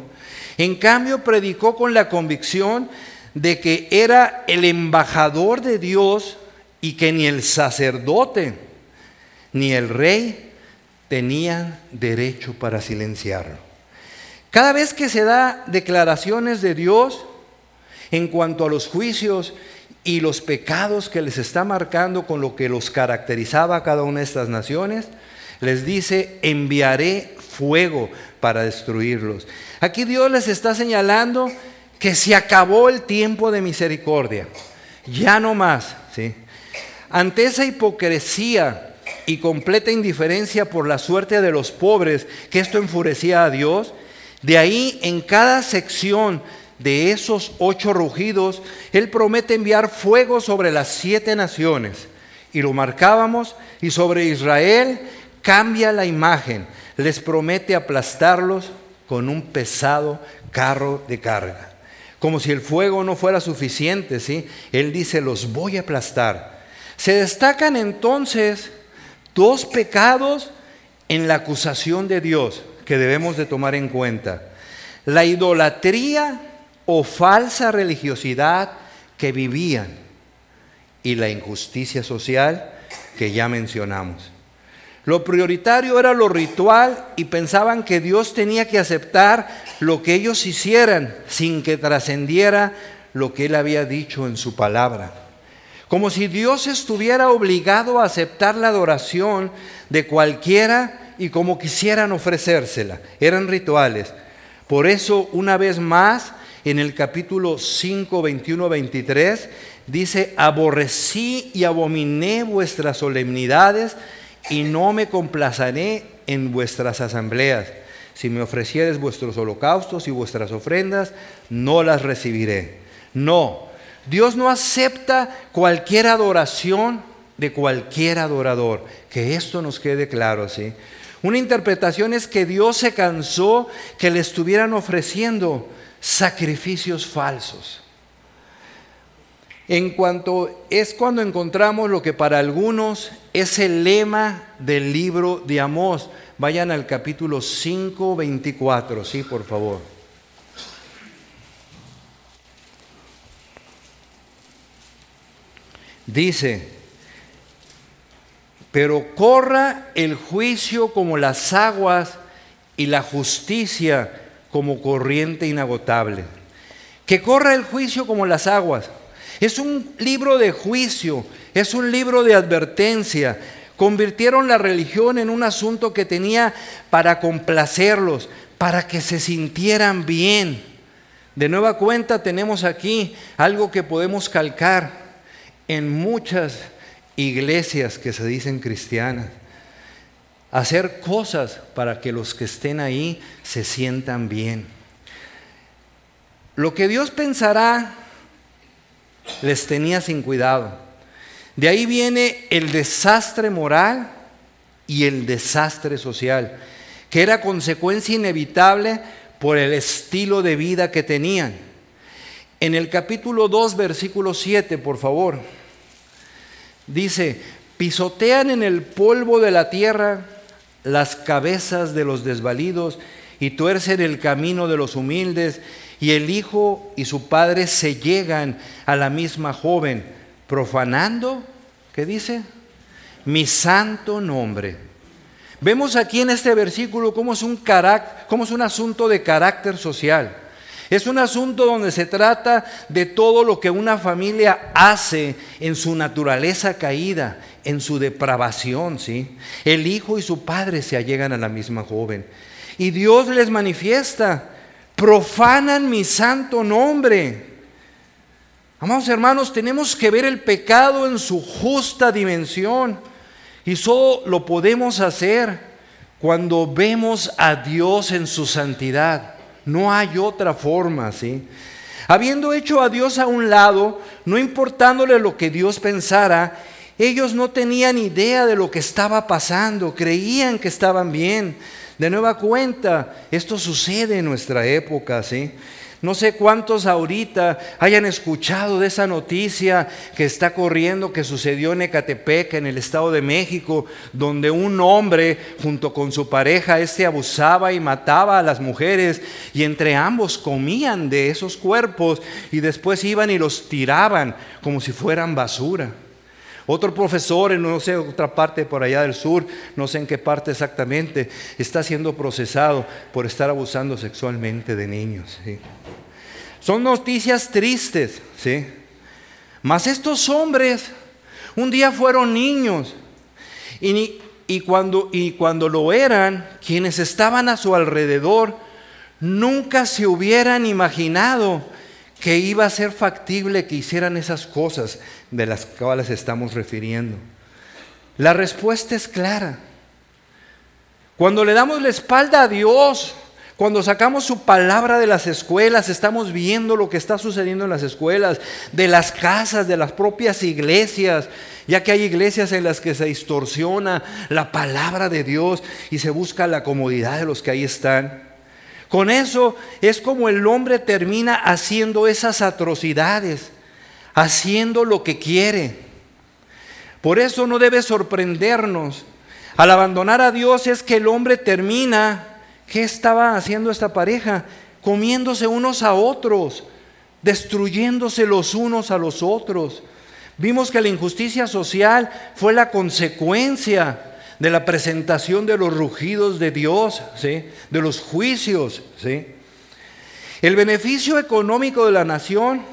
S1: En cambio, predicó con la convicción de que era el embajador de Dios y que ni el sacerdote ni el rey tenían derecho para silenciarlo. Cada vez que se da declaraciones de Dios en cuanto a los juicios y los pecados que les está marcando con lo que los caracterizaba a cada una de estas naciones, les dice, enviaré fuego para destruirlos. Aquí Dios les está señalando que se acabó el tiempo de misericordia, ya no más. ¿sí? Ante esa hipocresía y completa indiferencia por la suerte de los pobres, que esto enfurecía a Dios, de ahí, en cada sección de esos ocho rugidos, Él promete enviar fuego sobre las siete naciones. Y lo marcábamos, y sobre Israel cambia la imagen. Les promete aplastarlos con un pesado carro de carga. Como si el fuego no fuera suficiente, ¿sí? Él dice, los voy a aplastar. Se destacan entonces dos pecados en la acusación de Dios que debemos de tomar en cuenta. La idolatría o falsa religiosidad que vivían y la injusticia social que ya mencionamos. Lo prioritario era lo ritual y pensaban que Dios tenía que aceptar lo que ellos hicieran sin que trascendiera lo que Él había dicho en su palabra. Como si Dios estuviera obligado a aceptar la adoración de cualquiera y como quisieran ofrecérsela. Eran rituales. Por eso, una vez más, en el capítulo 5, 21, 23, dice, aborrecí y abominé vuestras solemnidades y no me complazaré en vuestras asambleas. Si me ofrecieres vuestros holocaustos y vuestras ofrendas, no las recibiré. No, Dios no acepta cualquier adoración de cualquier adorador. Que esto nos quede claro, ¿sí? Una interpretación es que Dios se cansó que le estuvieran ofreciendo sacrificios falsos. En cuanto es cuando encontramos lo que para algunos es el lema del libro de Amós. Vayan al capítulo 5, 24, sí, por favor. Dice, pero corra el juicio como las aguas y la justicia como corriente inagotable. Que corra el juicio como las aguas. Es un libro de juicio, es un libro de advertencia. Convirtieron la religión en un asunto que tenía para complacerlos, para que se sintieran bien. De nueva cuenta tenemos aquí algo que podemos calcar en muchas iglesias que se dicen cristianas. Hacer cosas para que los que estén ahí se sientan bien. Lo que Dios pensará les tenía sin cuidado. De ahí viene el desastre moral y el desastre social, que era consecuencia inevitable por el estilo de vida que tenían. En el capítulo 2, versículo 7, por favor, dice, pisotean en el polvo de la tierra las cabezas de los desvalidos y tuercen el camino de los humildes y el hijo y su padre se llegan a la misma joven, profanando, ¿qué dice? Mi santo nombre. Vemos aquí en este versículo cómo es un, cómo es un asunto de carácter social. Es un asunto donde se trata de todo lo que una familia hace en su naturaleza caída, en su depravación, ¿sí? El hijo y su padre se allegan a la misma joven. Y Dios les manifiesta profanan mi santo nombre. Amados hermanos, tenemos que ver el pecado en su justa dimensión. Y solo lo podemos hacer cuando vemos a Dios en su santidad. No hay otra forma, ¿sí? Habiendo hecho a Dios a un lado, no importándole lo que Dios pensara, ellos no tenían idea de lo que estaba pasando, creían que estaban bien. De nueva cuenta, esto sucede en nuestra época, ¿sí? No sé cuántos ahorita hayan escuchado de esa noticia que está corriendo, que sucedió en Ecatepec, en el Estado de México, donde un hombre junto con su pareja, este abusaba y mataba a las mujeres y entre ambos comían de esos cuerpos y después iban y los tiraban como si fueran basura. Otro profesor en no sé, otra parte por allá del sur, no sé en qué parte exactamente, está siendo procesado por estar abusando sexualmente de niños. Son noticias tristes, ¿sí? Mas estos hombres un día fueron niños y, y, cuando, y cuando lo eran, quienes estaban a su alrededor nunca se hubieran imaginado que iba a ser factible que hicieran esas cosas de las cuales estamos refiriendo. La respuesta es clara. Cuando le damos la espalda a Dios, cuando sacamos su palabra de las escuelas, estamos viendo lo que está sucediendo en las escuelas, de las casas, de las propias iglesias, ya que hay iglesias en las que se distorsiona la palabra de Dios y se busca la comodidad de los que ahí están. Con eso es como el hombre termina haciendo esas atrocidades, haciendo lo que quiere. Por eso no debe sorprendernos. Al abandonar a Dios es que el hombre termina, ¿qué estaba haciendo esta pareja? Comiéndose unos a otros, destruyéndose los unos a los otros. Vimos que la injusticia social fue la consecuencia de la presentación de los rugidos de Dios, ¿sí? de los juicios. ¿sí? El beneficio económico de la nación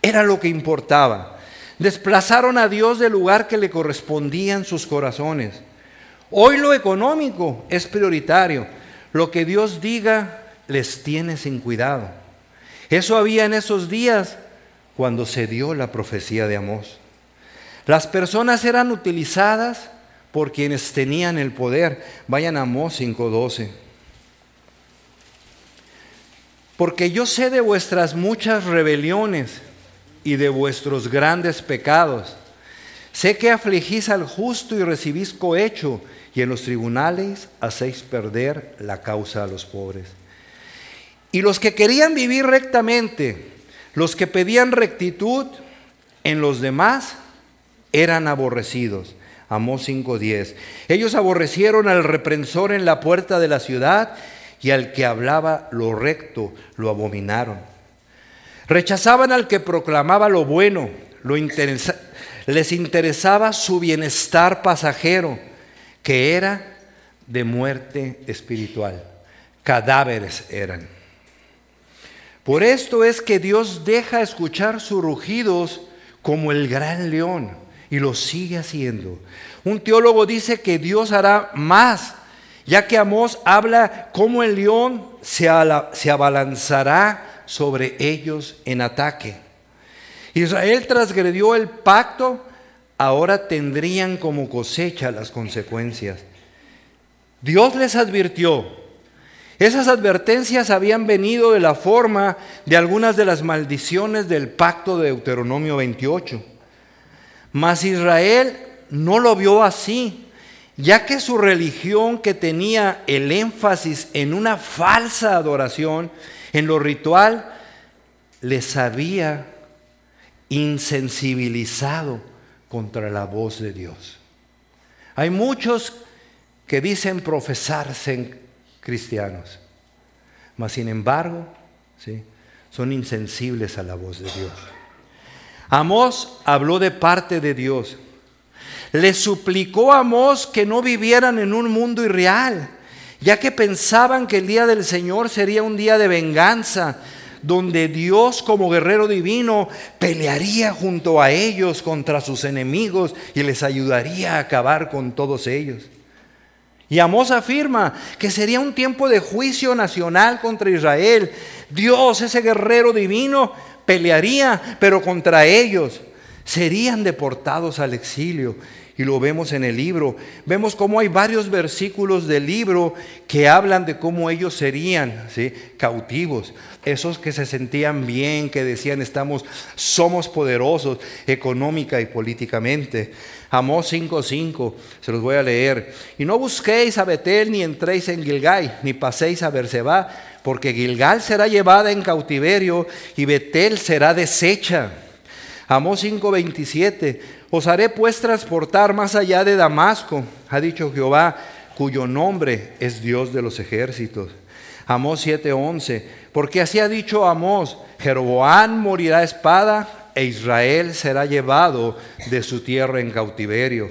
S1: era lo que importaba. Desplazaron a Dios del lugar que le correspondía en sus corazones. Hoy lo económico es prioritario. Lo que Dios diga les tiene sin cuidado. Eso había en esos días cuando se dio la profecía de Amós. Las personas eran utilizadas por quienes tenían el poder. Vayan a Amós 5:12. Porque yo sé de vuestras muchas rebeliones y de vuestros grandes pecados. Sé que afligís al justo y recibís cohecho, y en los tribunales hacéis perder la causa a los pobres. Y los que querían vivir rectamente, los que pedían rectitud en los demás, eran aborrecidos. Amós 5:10. Ellos aborrecieron al reprensor en la puerta de la ciudad y al que hablaba lo recto lo abominaron. Rechazaban al que proclamaba lo bueno, lo les interesaba su bienestar pasajero, que era de muerte espiritual. Cadáveres eran. Por esto es que Dios deja escuchar sus rugidos como el gran león y lo sigue haciendo. Un teólogo dice que Dios hará más, ya que Amós habla como el león se, se abalanzará sobre ellos en ataque. Israel transgredió el pacto, ahora tendrían como cosecha las consecuencias. Dios les advirtió. Esas advertencias habían venido de la forma de algunas de las maldiciones del pacto de Deuteronomio 28. Mas Israel no lo vio así, ya que su religión que tenía el énfasis en una falsa adoración, en lo ritual, les había insensibilizado contra la voz de Dios. Hay muchos que dicen profesarse cristianos, mas sin embargo, ¿sí? son insensibles a la voz de Dios. Amós habló de parte de Dios. Le suplicó a Amós que no vivieran en un mundo irreal, ya que pensaban que el día del Señor sería un día de venganza, donde Dios como guerrero divino pelearía junto a ellos contra sus enemigos y les ayudaría a acabar con todos ellos. Y Amós afirma que sería un tiempo de juicio nacional contra Israel. Dios, ese guerrero divino, pelearía, pero contra ellos serían deportados al exilio y lo vemos en el libro. Vemos cómo hay varios versículos del libro que hablan de cómo ellos serían cautivos. Esos que se sentían bien, que decían estamos, somos poderosos económica y políticamente. Amós 5:5, se los voy a leer. Y no busquéis a Betel ni entréis en Gilgal, ni paséis a Berseba, porque Gilgal será llevada en cautiverio y Betel será deshecha. Amós 5:27, os haré pues transportar más allá de Damasco, ha dicho Jehová, cuyo nombre es Dios de los ejércitos. Amós 7:11, porque así ha dicho Amós, Jeroboán morirá espada e Israel será llevado de su tierra en cautiverio.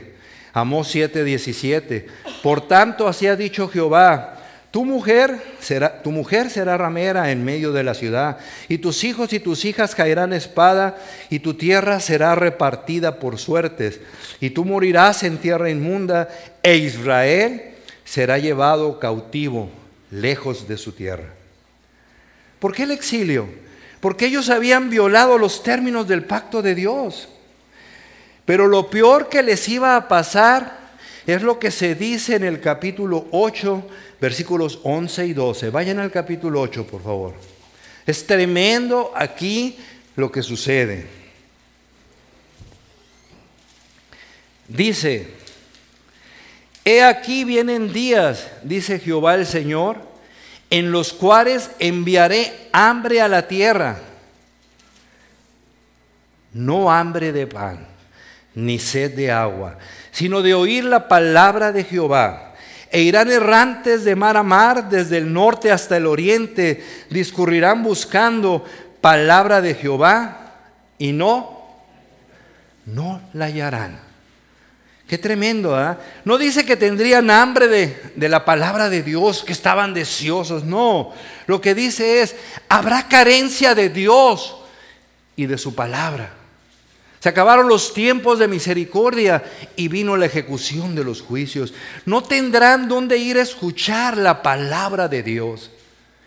S1: Amós 7:17, por tanto así ha dicho Jehová, tu mujer, será, tu mujer será ramera en medio de la ciudad, y tus hijos y tus hijas caerán espada, y tu tierra será repartida por suertes, y tú morirás en tierra inmunda, e Israel será llevado cautivo lejos de su tierra. ¿Por qué el exilio? Porque ellos habían violado los términos del pacto de Dios. Pero lo peor que les iba a pasar es lo que se dice en el capítulo 8 versículos 11 y 12. Vayan al capítulo 8, por favor. Es tremendo aquí lo que sucede. Dice, he aquí vienen días, dice Jehová el Señor, en los cuales enviaré hambre a la tierra. No hambre de pan, ni sed de agua, sino de oír la palabra de Jehová e irán errantes de mar a mar, desde el norte hasta el oriente, discurrirán buscando palabra de Jehová y no, no la hallarán. Qué tremendo, ¿ah? No dice que tendrían hambre de, de la palabra de Dios, que estaban deseosos, no. Lo que dice es, habrá carencia de Dios y de su palabra. Se acabaron los tiempos de misericordia y vino la ejecución de los juicios. No tendrán dónde ir a escuchar la palabra de Dios.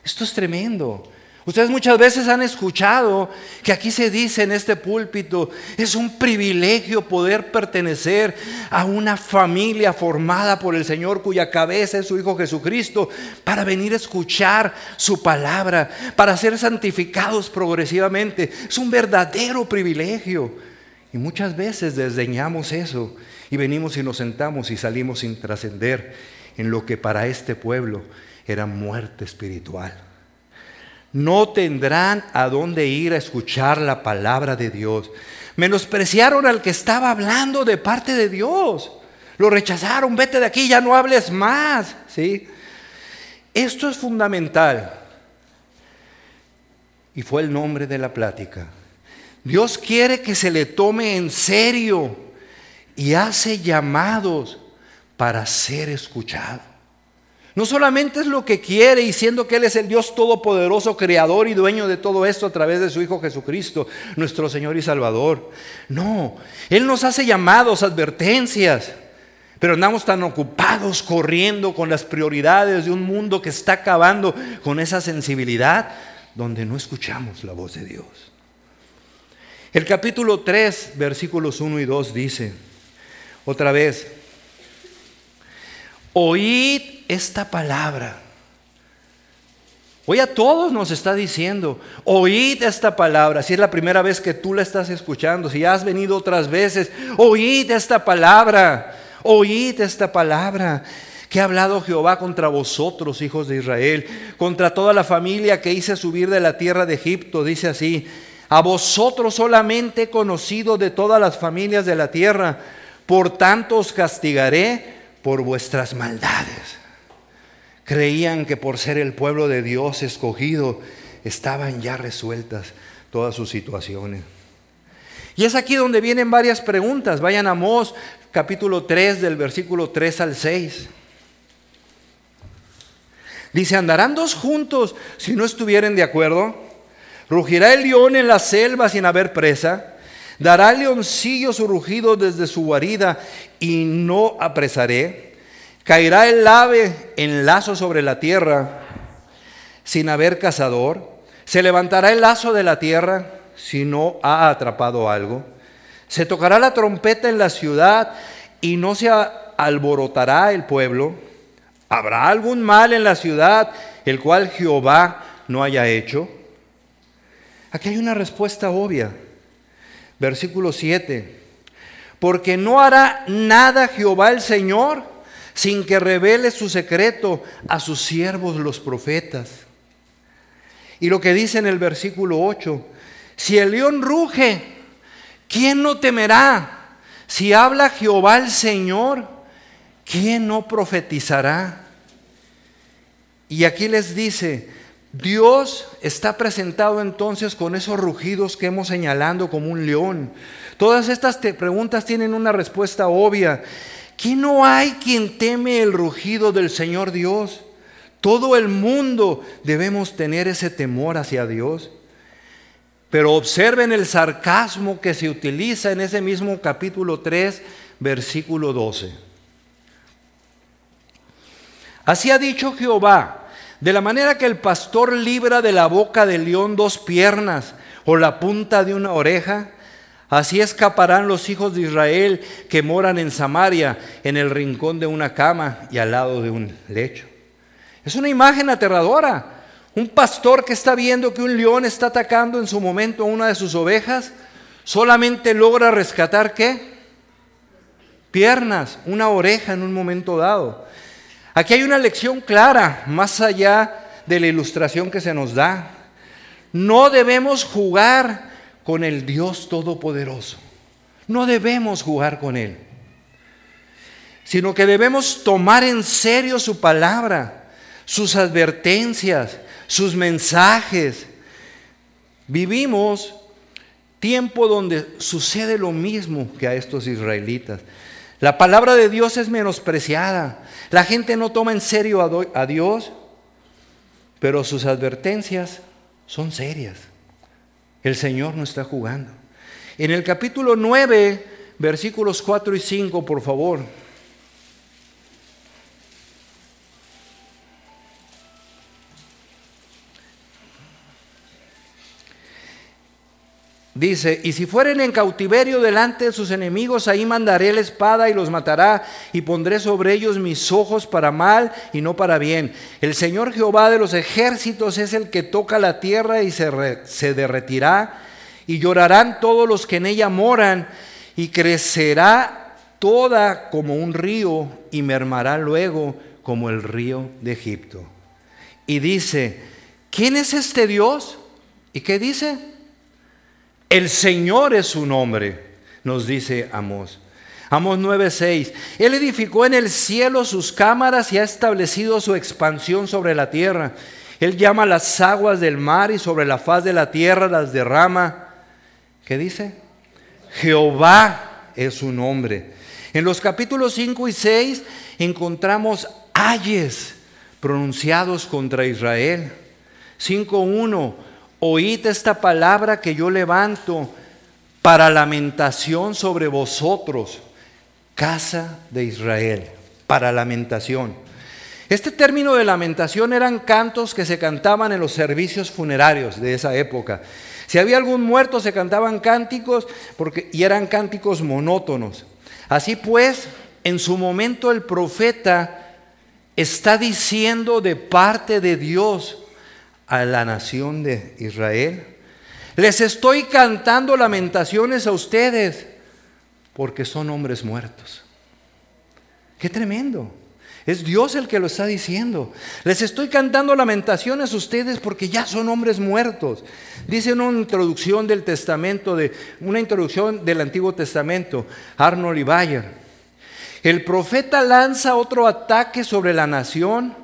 S1: Esto es tremendo. Ustedes muchas veces han escuchado que aquí se dice en este púlpito, es un privilegio poder pertenecer a una familia formada por el Señor cuya cabeza es su Hijo Jesucristo, para venir a escuchar su palabra, para ser santificados progresivamente. Es un verdadero privilegio. Y muchas veces desdeñamos eso y venimos y nos sentamos y salimos sin trascender en lo que para este pueblo era muerte espiritual. No tendrán a dónde ir a escuchar la palabra de Dios. Menospreciaron al que estaba hablando de parte de Dios. Lo rechazaron, vete de aquí, ya no hables más. ¿sí? Esto es fundamental. Y fue el nombre de la plática. Dios quiere que se le tome en serio y hace llamados para ser escuchado. No solamente es lo que quiere y siendo que Él es el Dios todopoderoso, creador y dueño de todo esto a través de su Hijo Jesucristo, nuestro Señor y Salvador. No, Él nos hace llamados, advertencias, pero andamos tan ocupados corriendo con las prioridades de un mundo que está acabando con esa sensibilidad donde no escuchamos la voz de Dios. El capítulo 3, versículos 1 y 2 dice, otra vez, oíd esta palabra. Hoy a todos nos está diciendo, oíd esta palabra. Si es la primera vez que tú la estás escuchando, si has venido otras veces, oíd esta palabra, oíd esta palabra que ha hablado Jehová contra vosotros, hijos de Israel, contra toda la familia que hice subir de la tierra de Egipto. Dice así, a vosotros solamente he conocido de todas las familias de la tierra, por tanto os castigaré por vuestras maldades. Creían que por ser el pueblo de Dios escogido, estaban ya resueltas todas sus situaciones. Y es aquí donde vienen varias preguntas. Vayan a Amós capítulo 3 del versículo 3 al 6. Dice, ¿andarán dos juntos si no estuvieren de acuerdo? ¿Rugirá el león en la selva sin haber presa? ¿Dará el leoncillo su rugido desde su guarida y no apresaré? ¿Caerá el ave en lazo sobre la tierra sin haber cazador? ¿Se levantará el lazo de la tierra si no ha atrapado algo? ¿Se tocará la trompeta en la ciudad y no se alborotará el pueblo? ¿Habrá algún mal en la ciudad el cual Jehová no haya hecho? Aquí hay una respuesta obvia. Versículo 7. Porque no hará nada Jehová el Señor sin que revele su secreto a sus siervos los profetas. Y lo que dice en el versículo 8, si el león ruge, ¿quién no temerá? Si habla Jehová el Señor, ¿quién no profetizará? Y aquí les dice, Dios está presentado entonces con esos rugidos que hemos señalando como un león. Todas estas preguntas tienen una respuesta obvia. ¿Que no hay quien teme el rugido del Señor Dios? Todo el mundo debemos tener ese temor hacia Dios. Pero observen el sarcasmo que se utiliza en ese mismo capítulo 3, versículo 12. Así ha dicho Jehová, de la manera que el pastor libra de la boca del león dos piernas o la punta de una oreja, así escaparán los hijos de Israel que moran en Samaria, en el rincón de una cama y al lado de un lecho. Es una imagen aterradora. Un pastor que está viendo que un león está atacando en su momento a una de sus ovejas, solamente logra rescatar qué? Piernas, una oreja en un momento dado. Aquí hay una lección clara, más allá de la ilustración que se nos da. No debemos jugar con el Dios Todopoderoso. No debemos jugar con Él. Sino que debemos tomar en serio su palabra, sus advertencias, sus mensajes. Vivimos tiempo donde sucede lo mismo que a estos israelitas. La palabra de Dios es menospreciada. La gente no toma en serio a Dios, pero sus advertencias son serias. El Señor no está jugando. En el capítulo 9, versículos 4 y 5, por favor. Dice, y si fueren en cautiverio delante de sus enemigos, ahí mandaré la espada y los matará, y pondré sobre ellos mis ojos para mal y no para bien. El Señor Jehová de los ejércitos es el que toca la tierra y se, se derretirá, y llorarán todos los que en ella moran, y crecerá toda como un río, y mermará luego como el río de Egipto. Y dice, ¿quién es este Dios? ¿Y qué dice? El Señor es su nombre, nos dice Amós. Amos 9:6. Él edificó en el cielo sus cámaras y ha establecido su expansión sobre la tierra. Él llama las aguas del mar y sobre la faz de la tierra las derrama. ¿Qué dice? Jehová es su nombre. En los capítulos 5 y 6 encontramos ayes pronunciados contra Israel. 5.1. Oíd esta palabra que yo levanto para lamentación sobre vosotros casa de Israel, para lamentación. Este término de lamentación eran cantos que se cantaban en los servicios funerarios de esa época. Si había algún muerto se cantaban cánticos porque, y eran cánticos monótonos. Así pues, en su momento el profeta está diciendo de parte de Dios a la nación de Israel, les estoy cantando lamentaciones a ustedes porque son hombres muertos. Qué tremendo. Es Dios el que lo está diciendo. Les estoy cantando lamentaciones a ustedes porque ya son hombres muertos. Dice una introducción del Testamento, de, una introducción del Antiguo Testamento, Arnold y Bayer. El profeta lanza otro ataque sobre la nación,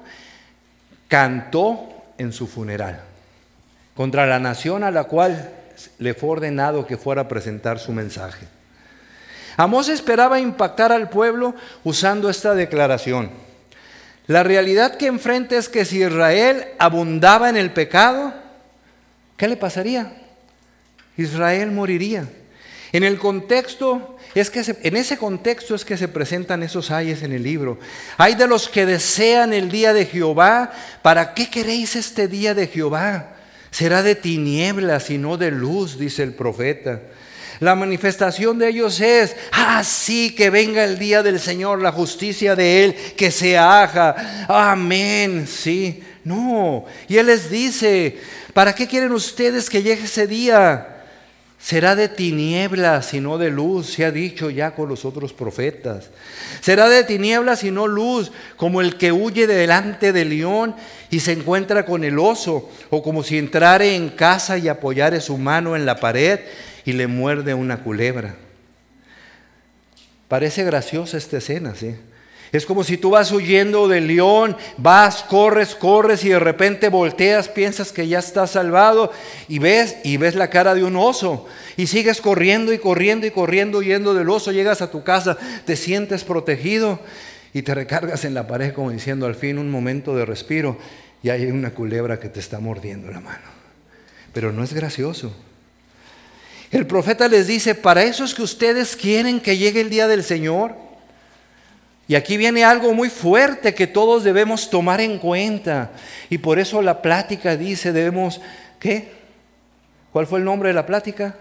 S1: cantó en su funeral, contra la nación a la cual le fue ordenado que fuera a presentar su mensaje. Amós esperaba impactar al pueblo usando esta declaración. La realidad que enfrenta es que si Israel abundaba en el pecado, ¿qué le pasaría? Israel moriría. En el contexto es que en ese contexto es que se presentan esos ayes en el libro. Hay de los que desean el día de Jehová. ¿Para qué queréis este día de Jehová? Será de tinieblas y no de luz, dice el profeta. La manifestación de ellos es, así ah, que venga el día del Señor, la justicia de Él, que se haga. Amén, sí. No. Y Él les dice, ¿para qué quieren ustedes que llegue ese día? Será de tinieblas y no de luz, se ha dicho ya con los otros profetas. Será de tinieblas y no luz, como el que huye delante del león y se encuentra con el oso, o como si entrare en casa y apoyare su mano en la pared y le muerde una culebra. Parece graciosa esta escena, ¿sí? Es como si tú vas huyendo del león, vas, corres, corres y de repente volteas, piensas que ya estás salvado y ves y ves la cara de un oso y sigues corriendo y corriendo y corriendo huyendo del oso, llegas a tu casa, te sientes protegido y te recargas en la pared como diciendo al fin un momento de respiro y hay una culebra que te está mordiendo la mano. Pero no es gracioso. El profeta les dice, para eso es que ustedes quieren que llegue el día del Señor. Y aquí viene algo muy fuerte que todos debemos tomar en cuenta. Y por eso la plática dice, debemos, ¿qué? ¿Cuál fue el nombre de la plática?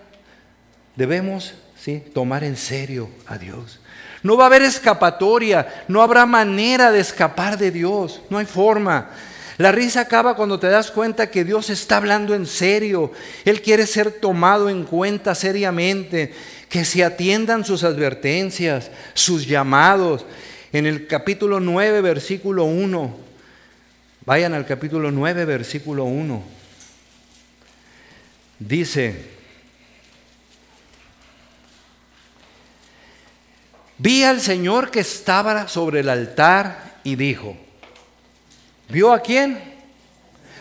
S1: Debemos, sí, tomar en serio a Dios. No va a haber escapatoria, no habrá manera de escapar de Dios, no hay forma. La risa acaba cuando te das cuenta que Dios está hablando en serio. Él quiere ser tomado en cuenta seriamente, que se atiendan sus advertencias, sus llamados. En el capítulo 9, versículo 1, vayan al capítulo 9, versículo 1, dice, vi al Señor que estaba sobre el altar y dijo, ¿Vio a quién?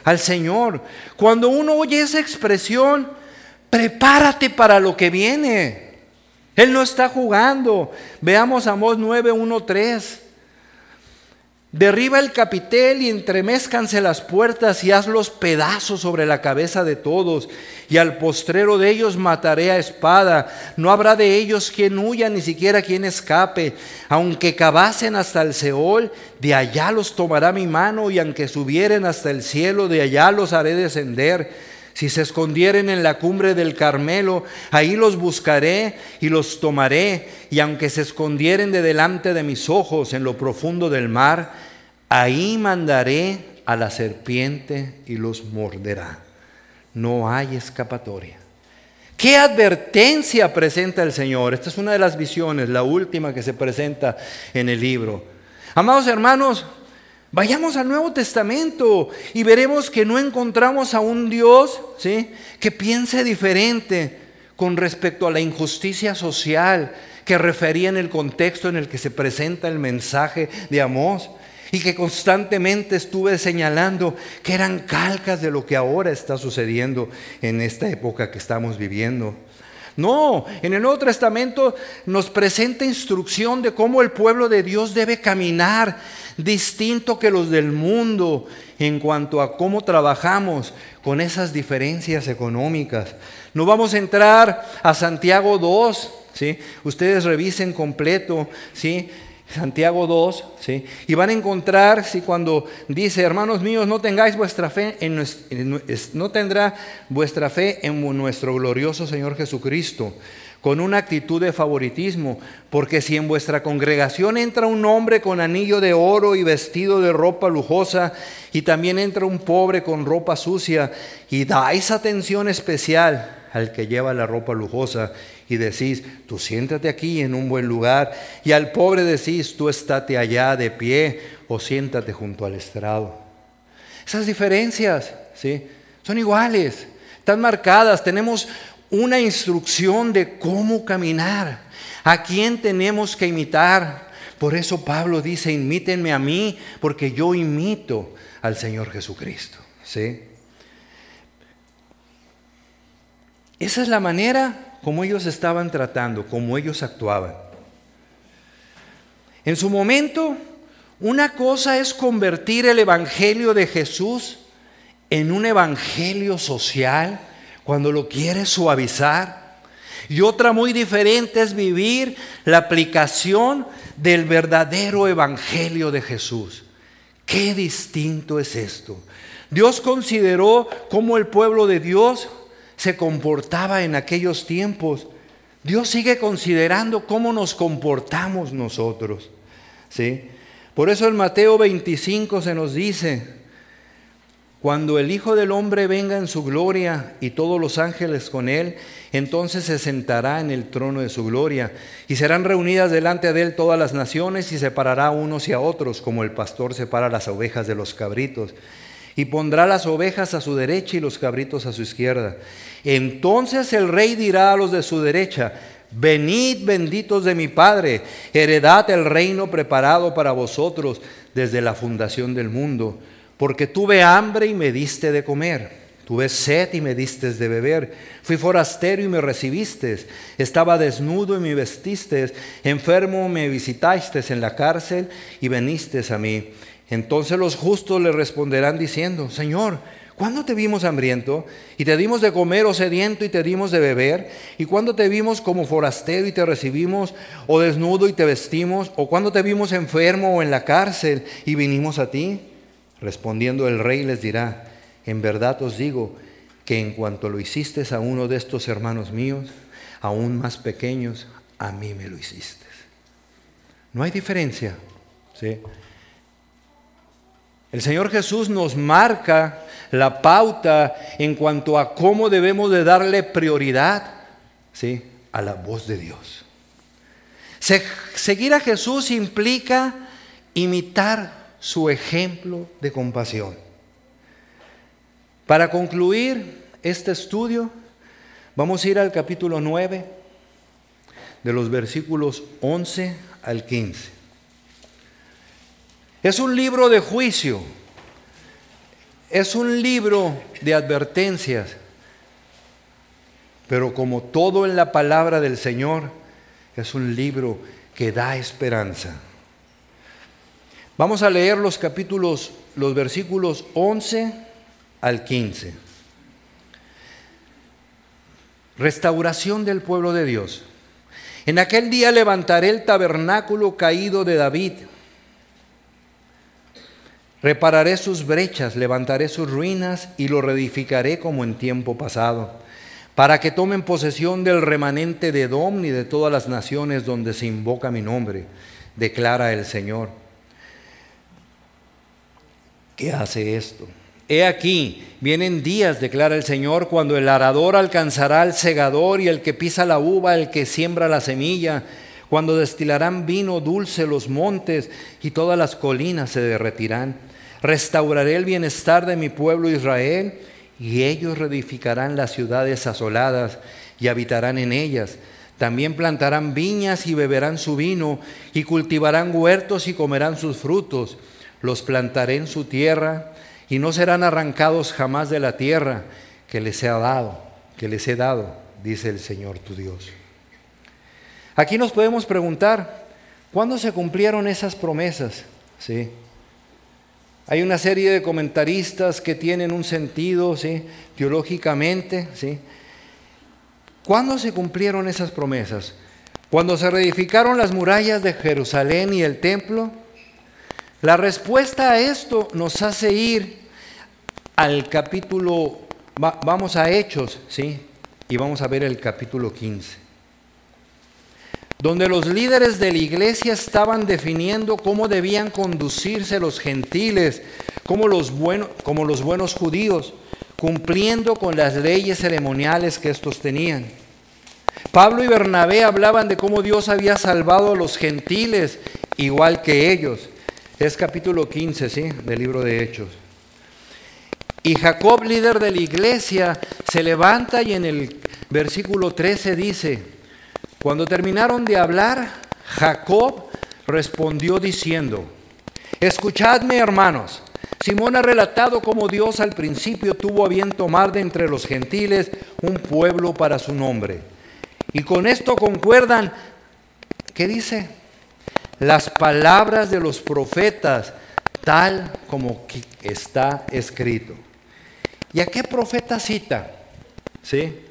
S1: Al Señor. Cuando uno oye esa expresión, prepárate para lo que viene. Él no está jugando. Veamos Amós 9, 1, 3. Derriba el capitel y entremézcanse las puertas y hazlos pedazos sobre la cabeza de todos, y al postrero de ellos mataré a espada. No habrá de ellos quien huya, ni siquiera quien escape. Aunque cavasen hasta el Seol, de allá los tomará mi mano, y aunque subieren hasta el cielo, de allá los haré descender. Si se escondieren en la cumbre del Carmelo, ahí los buscaré y los tomaré. Y aunque se escondieren de delante de mis ojos en lo profundo del mar, ahí mandaré a la serpiente y los morderá. No hay escapatoria. ¿Qué advertencia presenta el Señor? Esta es una de las visiones, la última que se presenta en el libro. Amados hermanos, vayamos al Nuevo Testamento y veremos que no encontramos a un Dios ¿sí? que piense diferente con respecto a la injusticia social que refería en el contexto en el que se presenta el mensaje de Amós y que constantemente estuve señalando que eran calcas de lo que ahora está sucediendo en esta época que estamos viviendo. No, en el Nuevo Testamento nos presenta instrucción de cómo el pueblo de Dios debe caminar distinto que los del mundo en cuanto a cómo trabajamos con esas diferencias económicas. No vamos a entrar a Santiago 2, ¿sí? Ustedes revisen completo, ¿sí? Santiago 2, ¿sí? y van a encontrar, si cuando dice, hermanos míos, no tengáis vuestra fe en, no tendrá vuestra fe en nuestro glorioso Señor Jesucristo, con una actitud de favoritismo, porque si en vuestra congregación entra un hombre con anillo de oro y vestido de ropa lujosa, y también entra un pobre con ropa sucia, y dais atención especial al que lleva la ropa lujosa, y decís, tú siéntate aquí en un buen lugar, y al pobre decís, tú estate allá de pie o siéntate junto al estrado. Esas diferencias, ¿sí? Son iguales, están marcadas, tenemos una instrucción de cómo caminar, a quién tenemos que imitar. Por eso Pablo dice, imítenme a mí, porque yo imito al Señor Jesucristo, ¿sí? Esa es la manera como ellos estaban tratando, como ellos actuaban. En su momento, una cosa es convertir el Evangelio de Jesús en un Evangelio social, cuando lo quiere suavizar. Y otra muy diferente es vivir la aplicación del verdadero Evangelio de Jesús. Qué distinto es esto. Dios consideró como el pueblo de Dios se comportaba en aquellos tiempos, Dios sigue considerando cómo nos comportamos nosotros. ¿sí? Por eso en Mateo 25 se nos dice, cuando el Hijo del Hombre venga en su gloria y todos los ángeles con él, entonces se sentará en el trono de su gloria y serán reunidas delante de él todas las naciones y separará unos y a otros como el pastor separa las ovejas de los cabritos y pondrá las ovejas a su derecha y los cabritos a su izquierda. Entonces el rey dirá a los de su derecha, venid benditos de mi Padre, heredad el reino preparado para vosotros desde la fundación del mundo, porque tuve hambre y me diste de comer. Tuve sed y me diste de beber. Fui forastero y me recibiste. Estaba desnudo y me vestiste. Enfermo me visitaste en la cárcel y veniste a mí. Entonces los justos le responderán diciendo, Señor, ¿cuándo te vimos hambriento y te dimos de comer o sediento y te dimos de beber? ¿Y cuándo te vimos como forastero y te recibimos o desnudo y te vestimos? ¿O cuándo te vimos enfermo o en la cárcel y vinimos a ti? Respondiendo el rey les dirá, en verdad os digo que en cuanto lo hiciste a uno de estos hermanos míos, aún más pequeños, a mí me lo hiciste. No hay diferencia. ¿sí? El Señor Jesús nos marca la pauta en cuanto a cómo debemos de darle prioridad ¿sí? a la voz de Dios. seguir a Jesús implica imitar su ejemplo de compasión. Para concluir este estudio, vamos a ir al capítulo 9, de los versículos 11 al 15. Es un libro de juicio, es un libro de advertencias, pero como todo en la palabra del Señor, es un libro que da esperanza. Vamos a leer los capítulos, los versículos 11 al 15. Restauración del pueblo de Dios. En aquel día levantaré el tabernáculo caído de David Repararé sus brechas, levantaré sus ruinas y lo reedificaré como en tiempo pasado, para que tomen posesión del remanente de Edom y de todas las naciones donde se invoca mi nombre, declara el Señor. ¿Qué hace esto? He aquí, vienen días, declara el Señor, cuando el arador alcanzará al segador y el que pisa la uva, el que siembra la semilla, cuando destilarán vino dulce los montes y todas las colinas se derretirán. Restauraré el bienestar de mi pueblo Israel y ellos reedificarán las ciudades asoladas y habitarán en ellas. También plantarán viñas y beberán su vino y cultivarán huertos y comerán sus frutos. Los plantaré en su tierra y no serán arrancados jamás de la tierra que les he dado, que les he dado, dice el Señor tu Dios. Aquí nos podemos preguntar, ¿cuándo se cumplieron esas promesas? ¿Sí? Hay una serie de comentaristas que tienen un sentido, ¿sí? teológicamente, ¿sí? ¿Cuándo se cumplieron esas promesas? Cuando se reedificaron las murallas de Jerusalén y el templo, la respuesta a esto nos hace ir al capítulo, vamos a Hechos, ¿sí? Y vamos a ver el capítulo 15, donde los líderes de la iglesia estaban definiendo cómo debían conducirse los gentiles, como los, como los buenos judíos, cumpliendo con las leyes ceremoniales que estos tenían. Pablo y Bernabé hablaban de cómo Dios había salvado a los gentiles igual que ellos. Es capítulo 15, ¿sí? Del libro de Hechos. Y Jacob, líder de la iglesia, se levanta y en el versículo 13 dice, cuando terminaron de hablar, Jacob respondió diciendo, escuchadme hermanos, Simón ha relatado cómo Dios al principio tuvo a bien tomar de entre los gentiles un pueblo para su nombre. Y con esto concuerdan, ¿qué dice? Las palabras de los profetas, tal como está escrito. ¿Y a qué profeta cita? ¿Sí?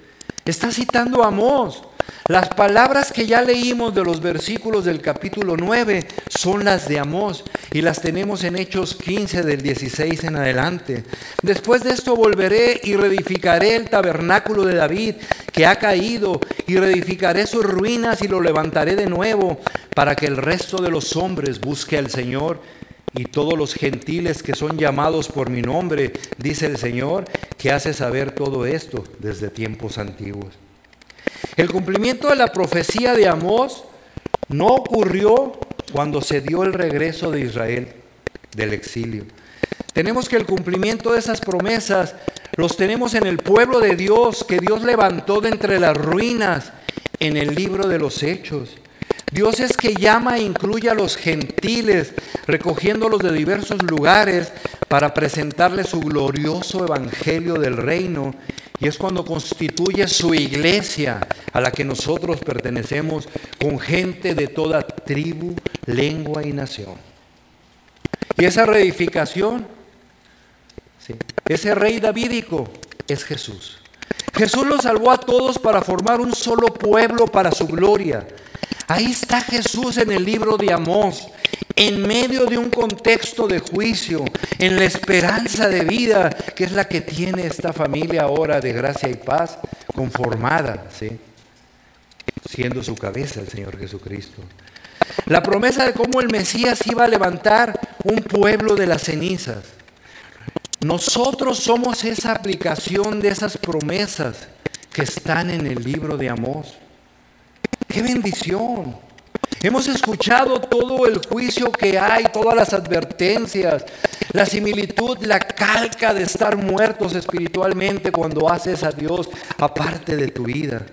S1: Está citando a Amós. Las palabras que ya leímos de los versículos del capítulo 9 son las de Amós y las tenemos en Hechos 15 del 16 en adelante. Después de esto volveré y reedificaré el tabernáculo de David que ha caído y reedificaré sus ruinas y lo levantaré de nuevo para que el resto de los hombres busque al Señor y todos los gentiles que son llamados por mi nombre, dice el Señor, que hace saber todo esto desde tiempos antiguos. El cumplimiento de la profecía de Amós no ocurrió cuando se dio el regreso de Israel del exilio. Tenemos que el cumplimiento de esas promesas los tenemos en el pueblo de Dios que Dios levantó de entre las ruinas en el libro de los hechos. Dios es que llama e incluye a los gentiles, recogiéndolos de diversos lugares para presentarles su glorioso evangelio del reino. Y es cuando constituye su iglesia a la que nosotros pertenecemos con gente de toda tribu, lengua y nación. Y esa reedificación, ese rey davídico es Jesús. Jesús los salvó a todos para formar un solo pueblo para su gloria. Ahí está Jesús en el libro de Amós, en medio de un contexto de juicio, en la esperanza de vida, que es la que tiene esta familia ahora de gracia y paz, conformada, ¿sí? siendo su cabeza el Señor Jesucristo. La promesa de cómo el Mesías iba a levantar un pueblo de las cenizas. Nosotros somos esa aplicación de esas promesas que están en el libro de Amós. ¡Qué bendición! Hemos escuchado todo el juicio que hay, todas las advertencias, la similitud, la calca de estar muertos espiritualmente cuando haces a Dios aparte de tu vida.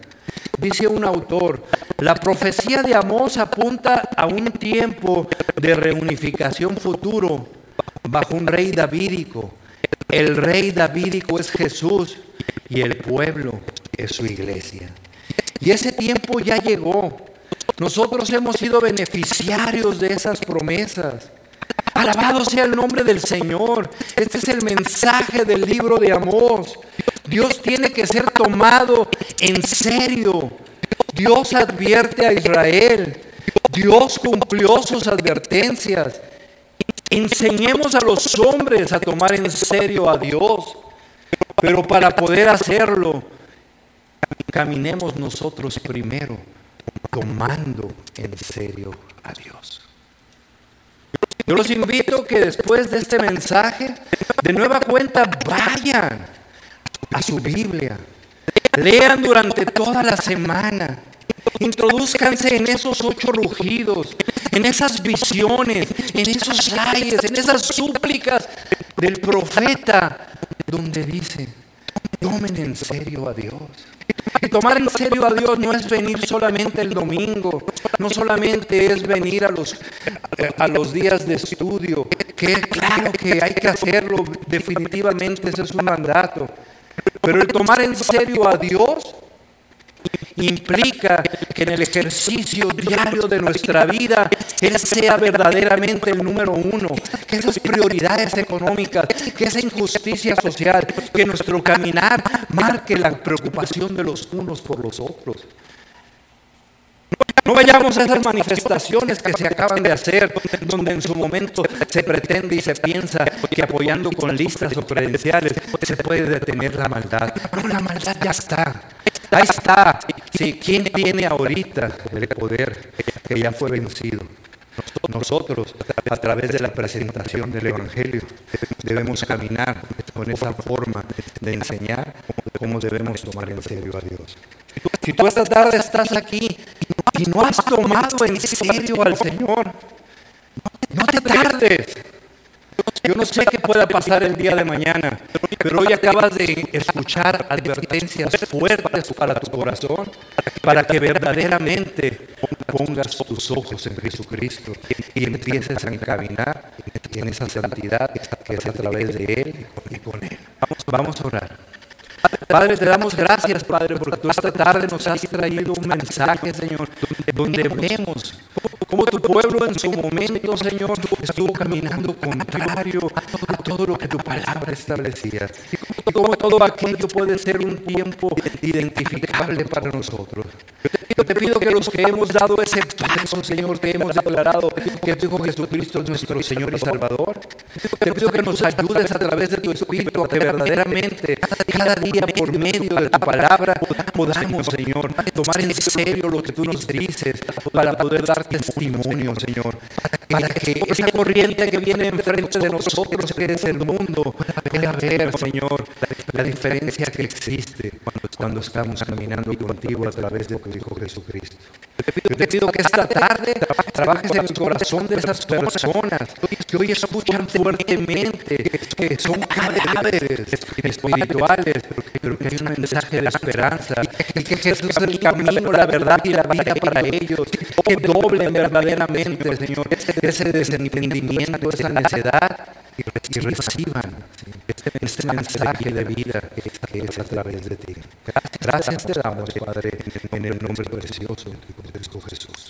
S1: Dice un autor, la profecía de Amós apunta a un tiempo de reunificación futuro bajo un rey davídico. El rey davídico es Jesús y el pueblo es su iglesia. Y ese tiempo ya llegó. Nosotros hemos sido beneficiarios de esas promesas. Alabado sea el nombre del Señor. Este es el mensaje del libro de Amós. Dios tiene que ser tomado en serio. Dios advierte a Israel. Dios cumplió sus advertencias. Enseñemos a los hombres a tomar en serio a Dios. Pero para poder hacerlo, caminemos nosotros primero tomando en serio a Dios. Yo los invito que después de este mensaje, de nueva cuenta, vayan a su Biblia. Lean durante toda la semana. Introduzcanse en esos ocho rugidos, en esas visiones, en esos ayes, en esas súplicas del profeta, donde dice, tomen en serio a Dios. Y tomar en serio a Dios no es venir solamente el domingo, no solamente es venir a los, a los días de estudio, que claro que hay que hacerlo, definitivamente ese es un mandato. Pero el tomar en serio a Dios implica que en el ejercicio diario de nuestra vida Él sea verdaderamente el número uno, que esas prioridades económicas, que esa injusticia social, que nuestro caminar marque la preocupación de los unos por los otros. No vayamos a esas manifestaciones que se acaban de hacer, donde en su momento se pretende y se piensa que apoyando con listas o credenciales se puede detener la maldad. No, la maldad ya está. Ahí está. ¿quién tiene ahorita el poder que ya fue vencido? Nosotros, a través de la presentación del Evangelio, debemos caminar con esa forma de enseñar cómo debemos tomar en serio a Dios. Si tú esta tarde estás aquí y no has tomado en serio al Señor, no te tardes. Yo no sé qué pueda pasar el día de mañana, pero hoy acabas de escuchar advertencias fuertes para tu corazón, para que verdaderamente pongas tus ojos en Jesucristo y empieces a encaminar en esa santidad que es a través de Él y con Él. Vamos a orar. Padre, te damos gracias, Padre, porque tú esta tarde nos has traído un mensaje, Señor, donde vemos cómo tu pueblo en su momento, Señor, estuvo caminando contrario a todo lo que tu palabra establecía. Y cómo todo aquello puede ser un tiempo identificable para nosotros. Yo te pido que los que hemos dado ese paso, Señor, que hemos declarado que tu Hijo Jesucristo es nuestro Señor y Salvador, te pido que nos ayudes a través de tu Espíritu a que verdaderamente cada día por medio de tu palabra podamos, Señor, tomar en serio lo que tú nos dices para poder dar testimonio, Señor. Para que esa corriente que viene enfrente de nosotros, que es el mundo, pueda ver, Señor, la diferencia que existe cuando estamos caminando contigo a través de tu Hijo Jesucristo. Yo te pido que esta tarde trabajes en el corazón de esas personas que hoy escuchan fuertemente que son cadáveres espirituales, pero que hay un mensaje de esperanza y que Jesús es el camino, la verdad y la vida para ellos. Que doblen verdaderamente, Señor, ese desentendimiento, esa necedad y reciban este mensaje de vida que es a través de ti. Gracias te damos, Padre, en el nombre precioso de Kristu Christus.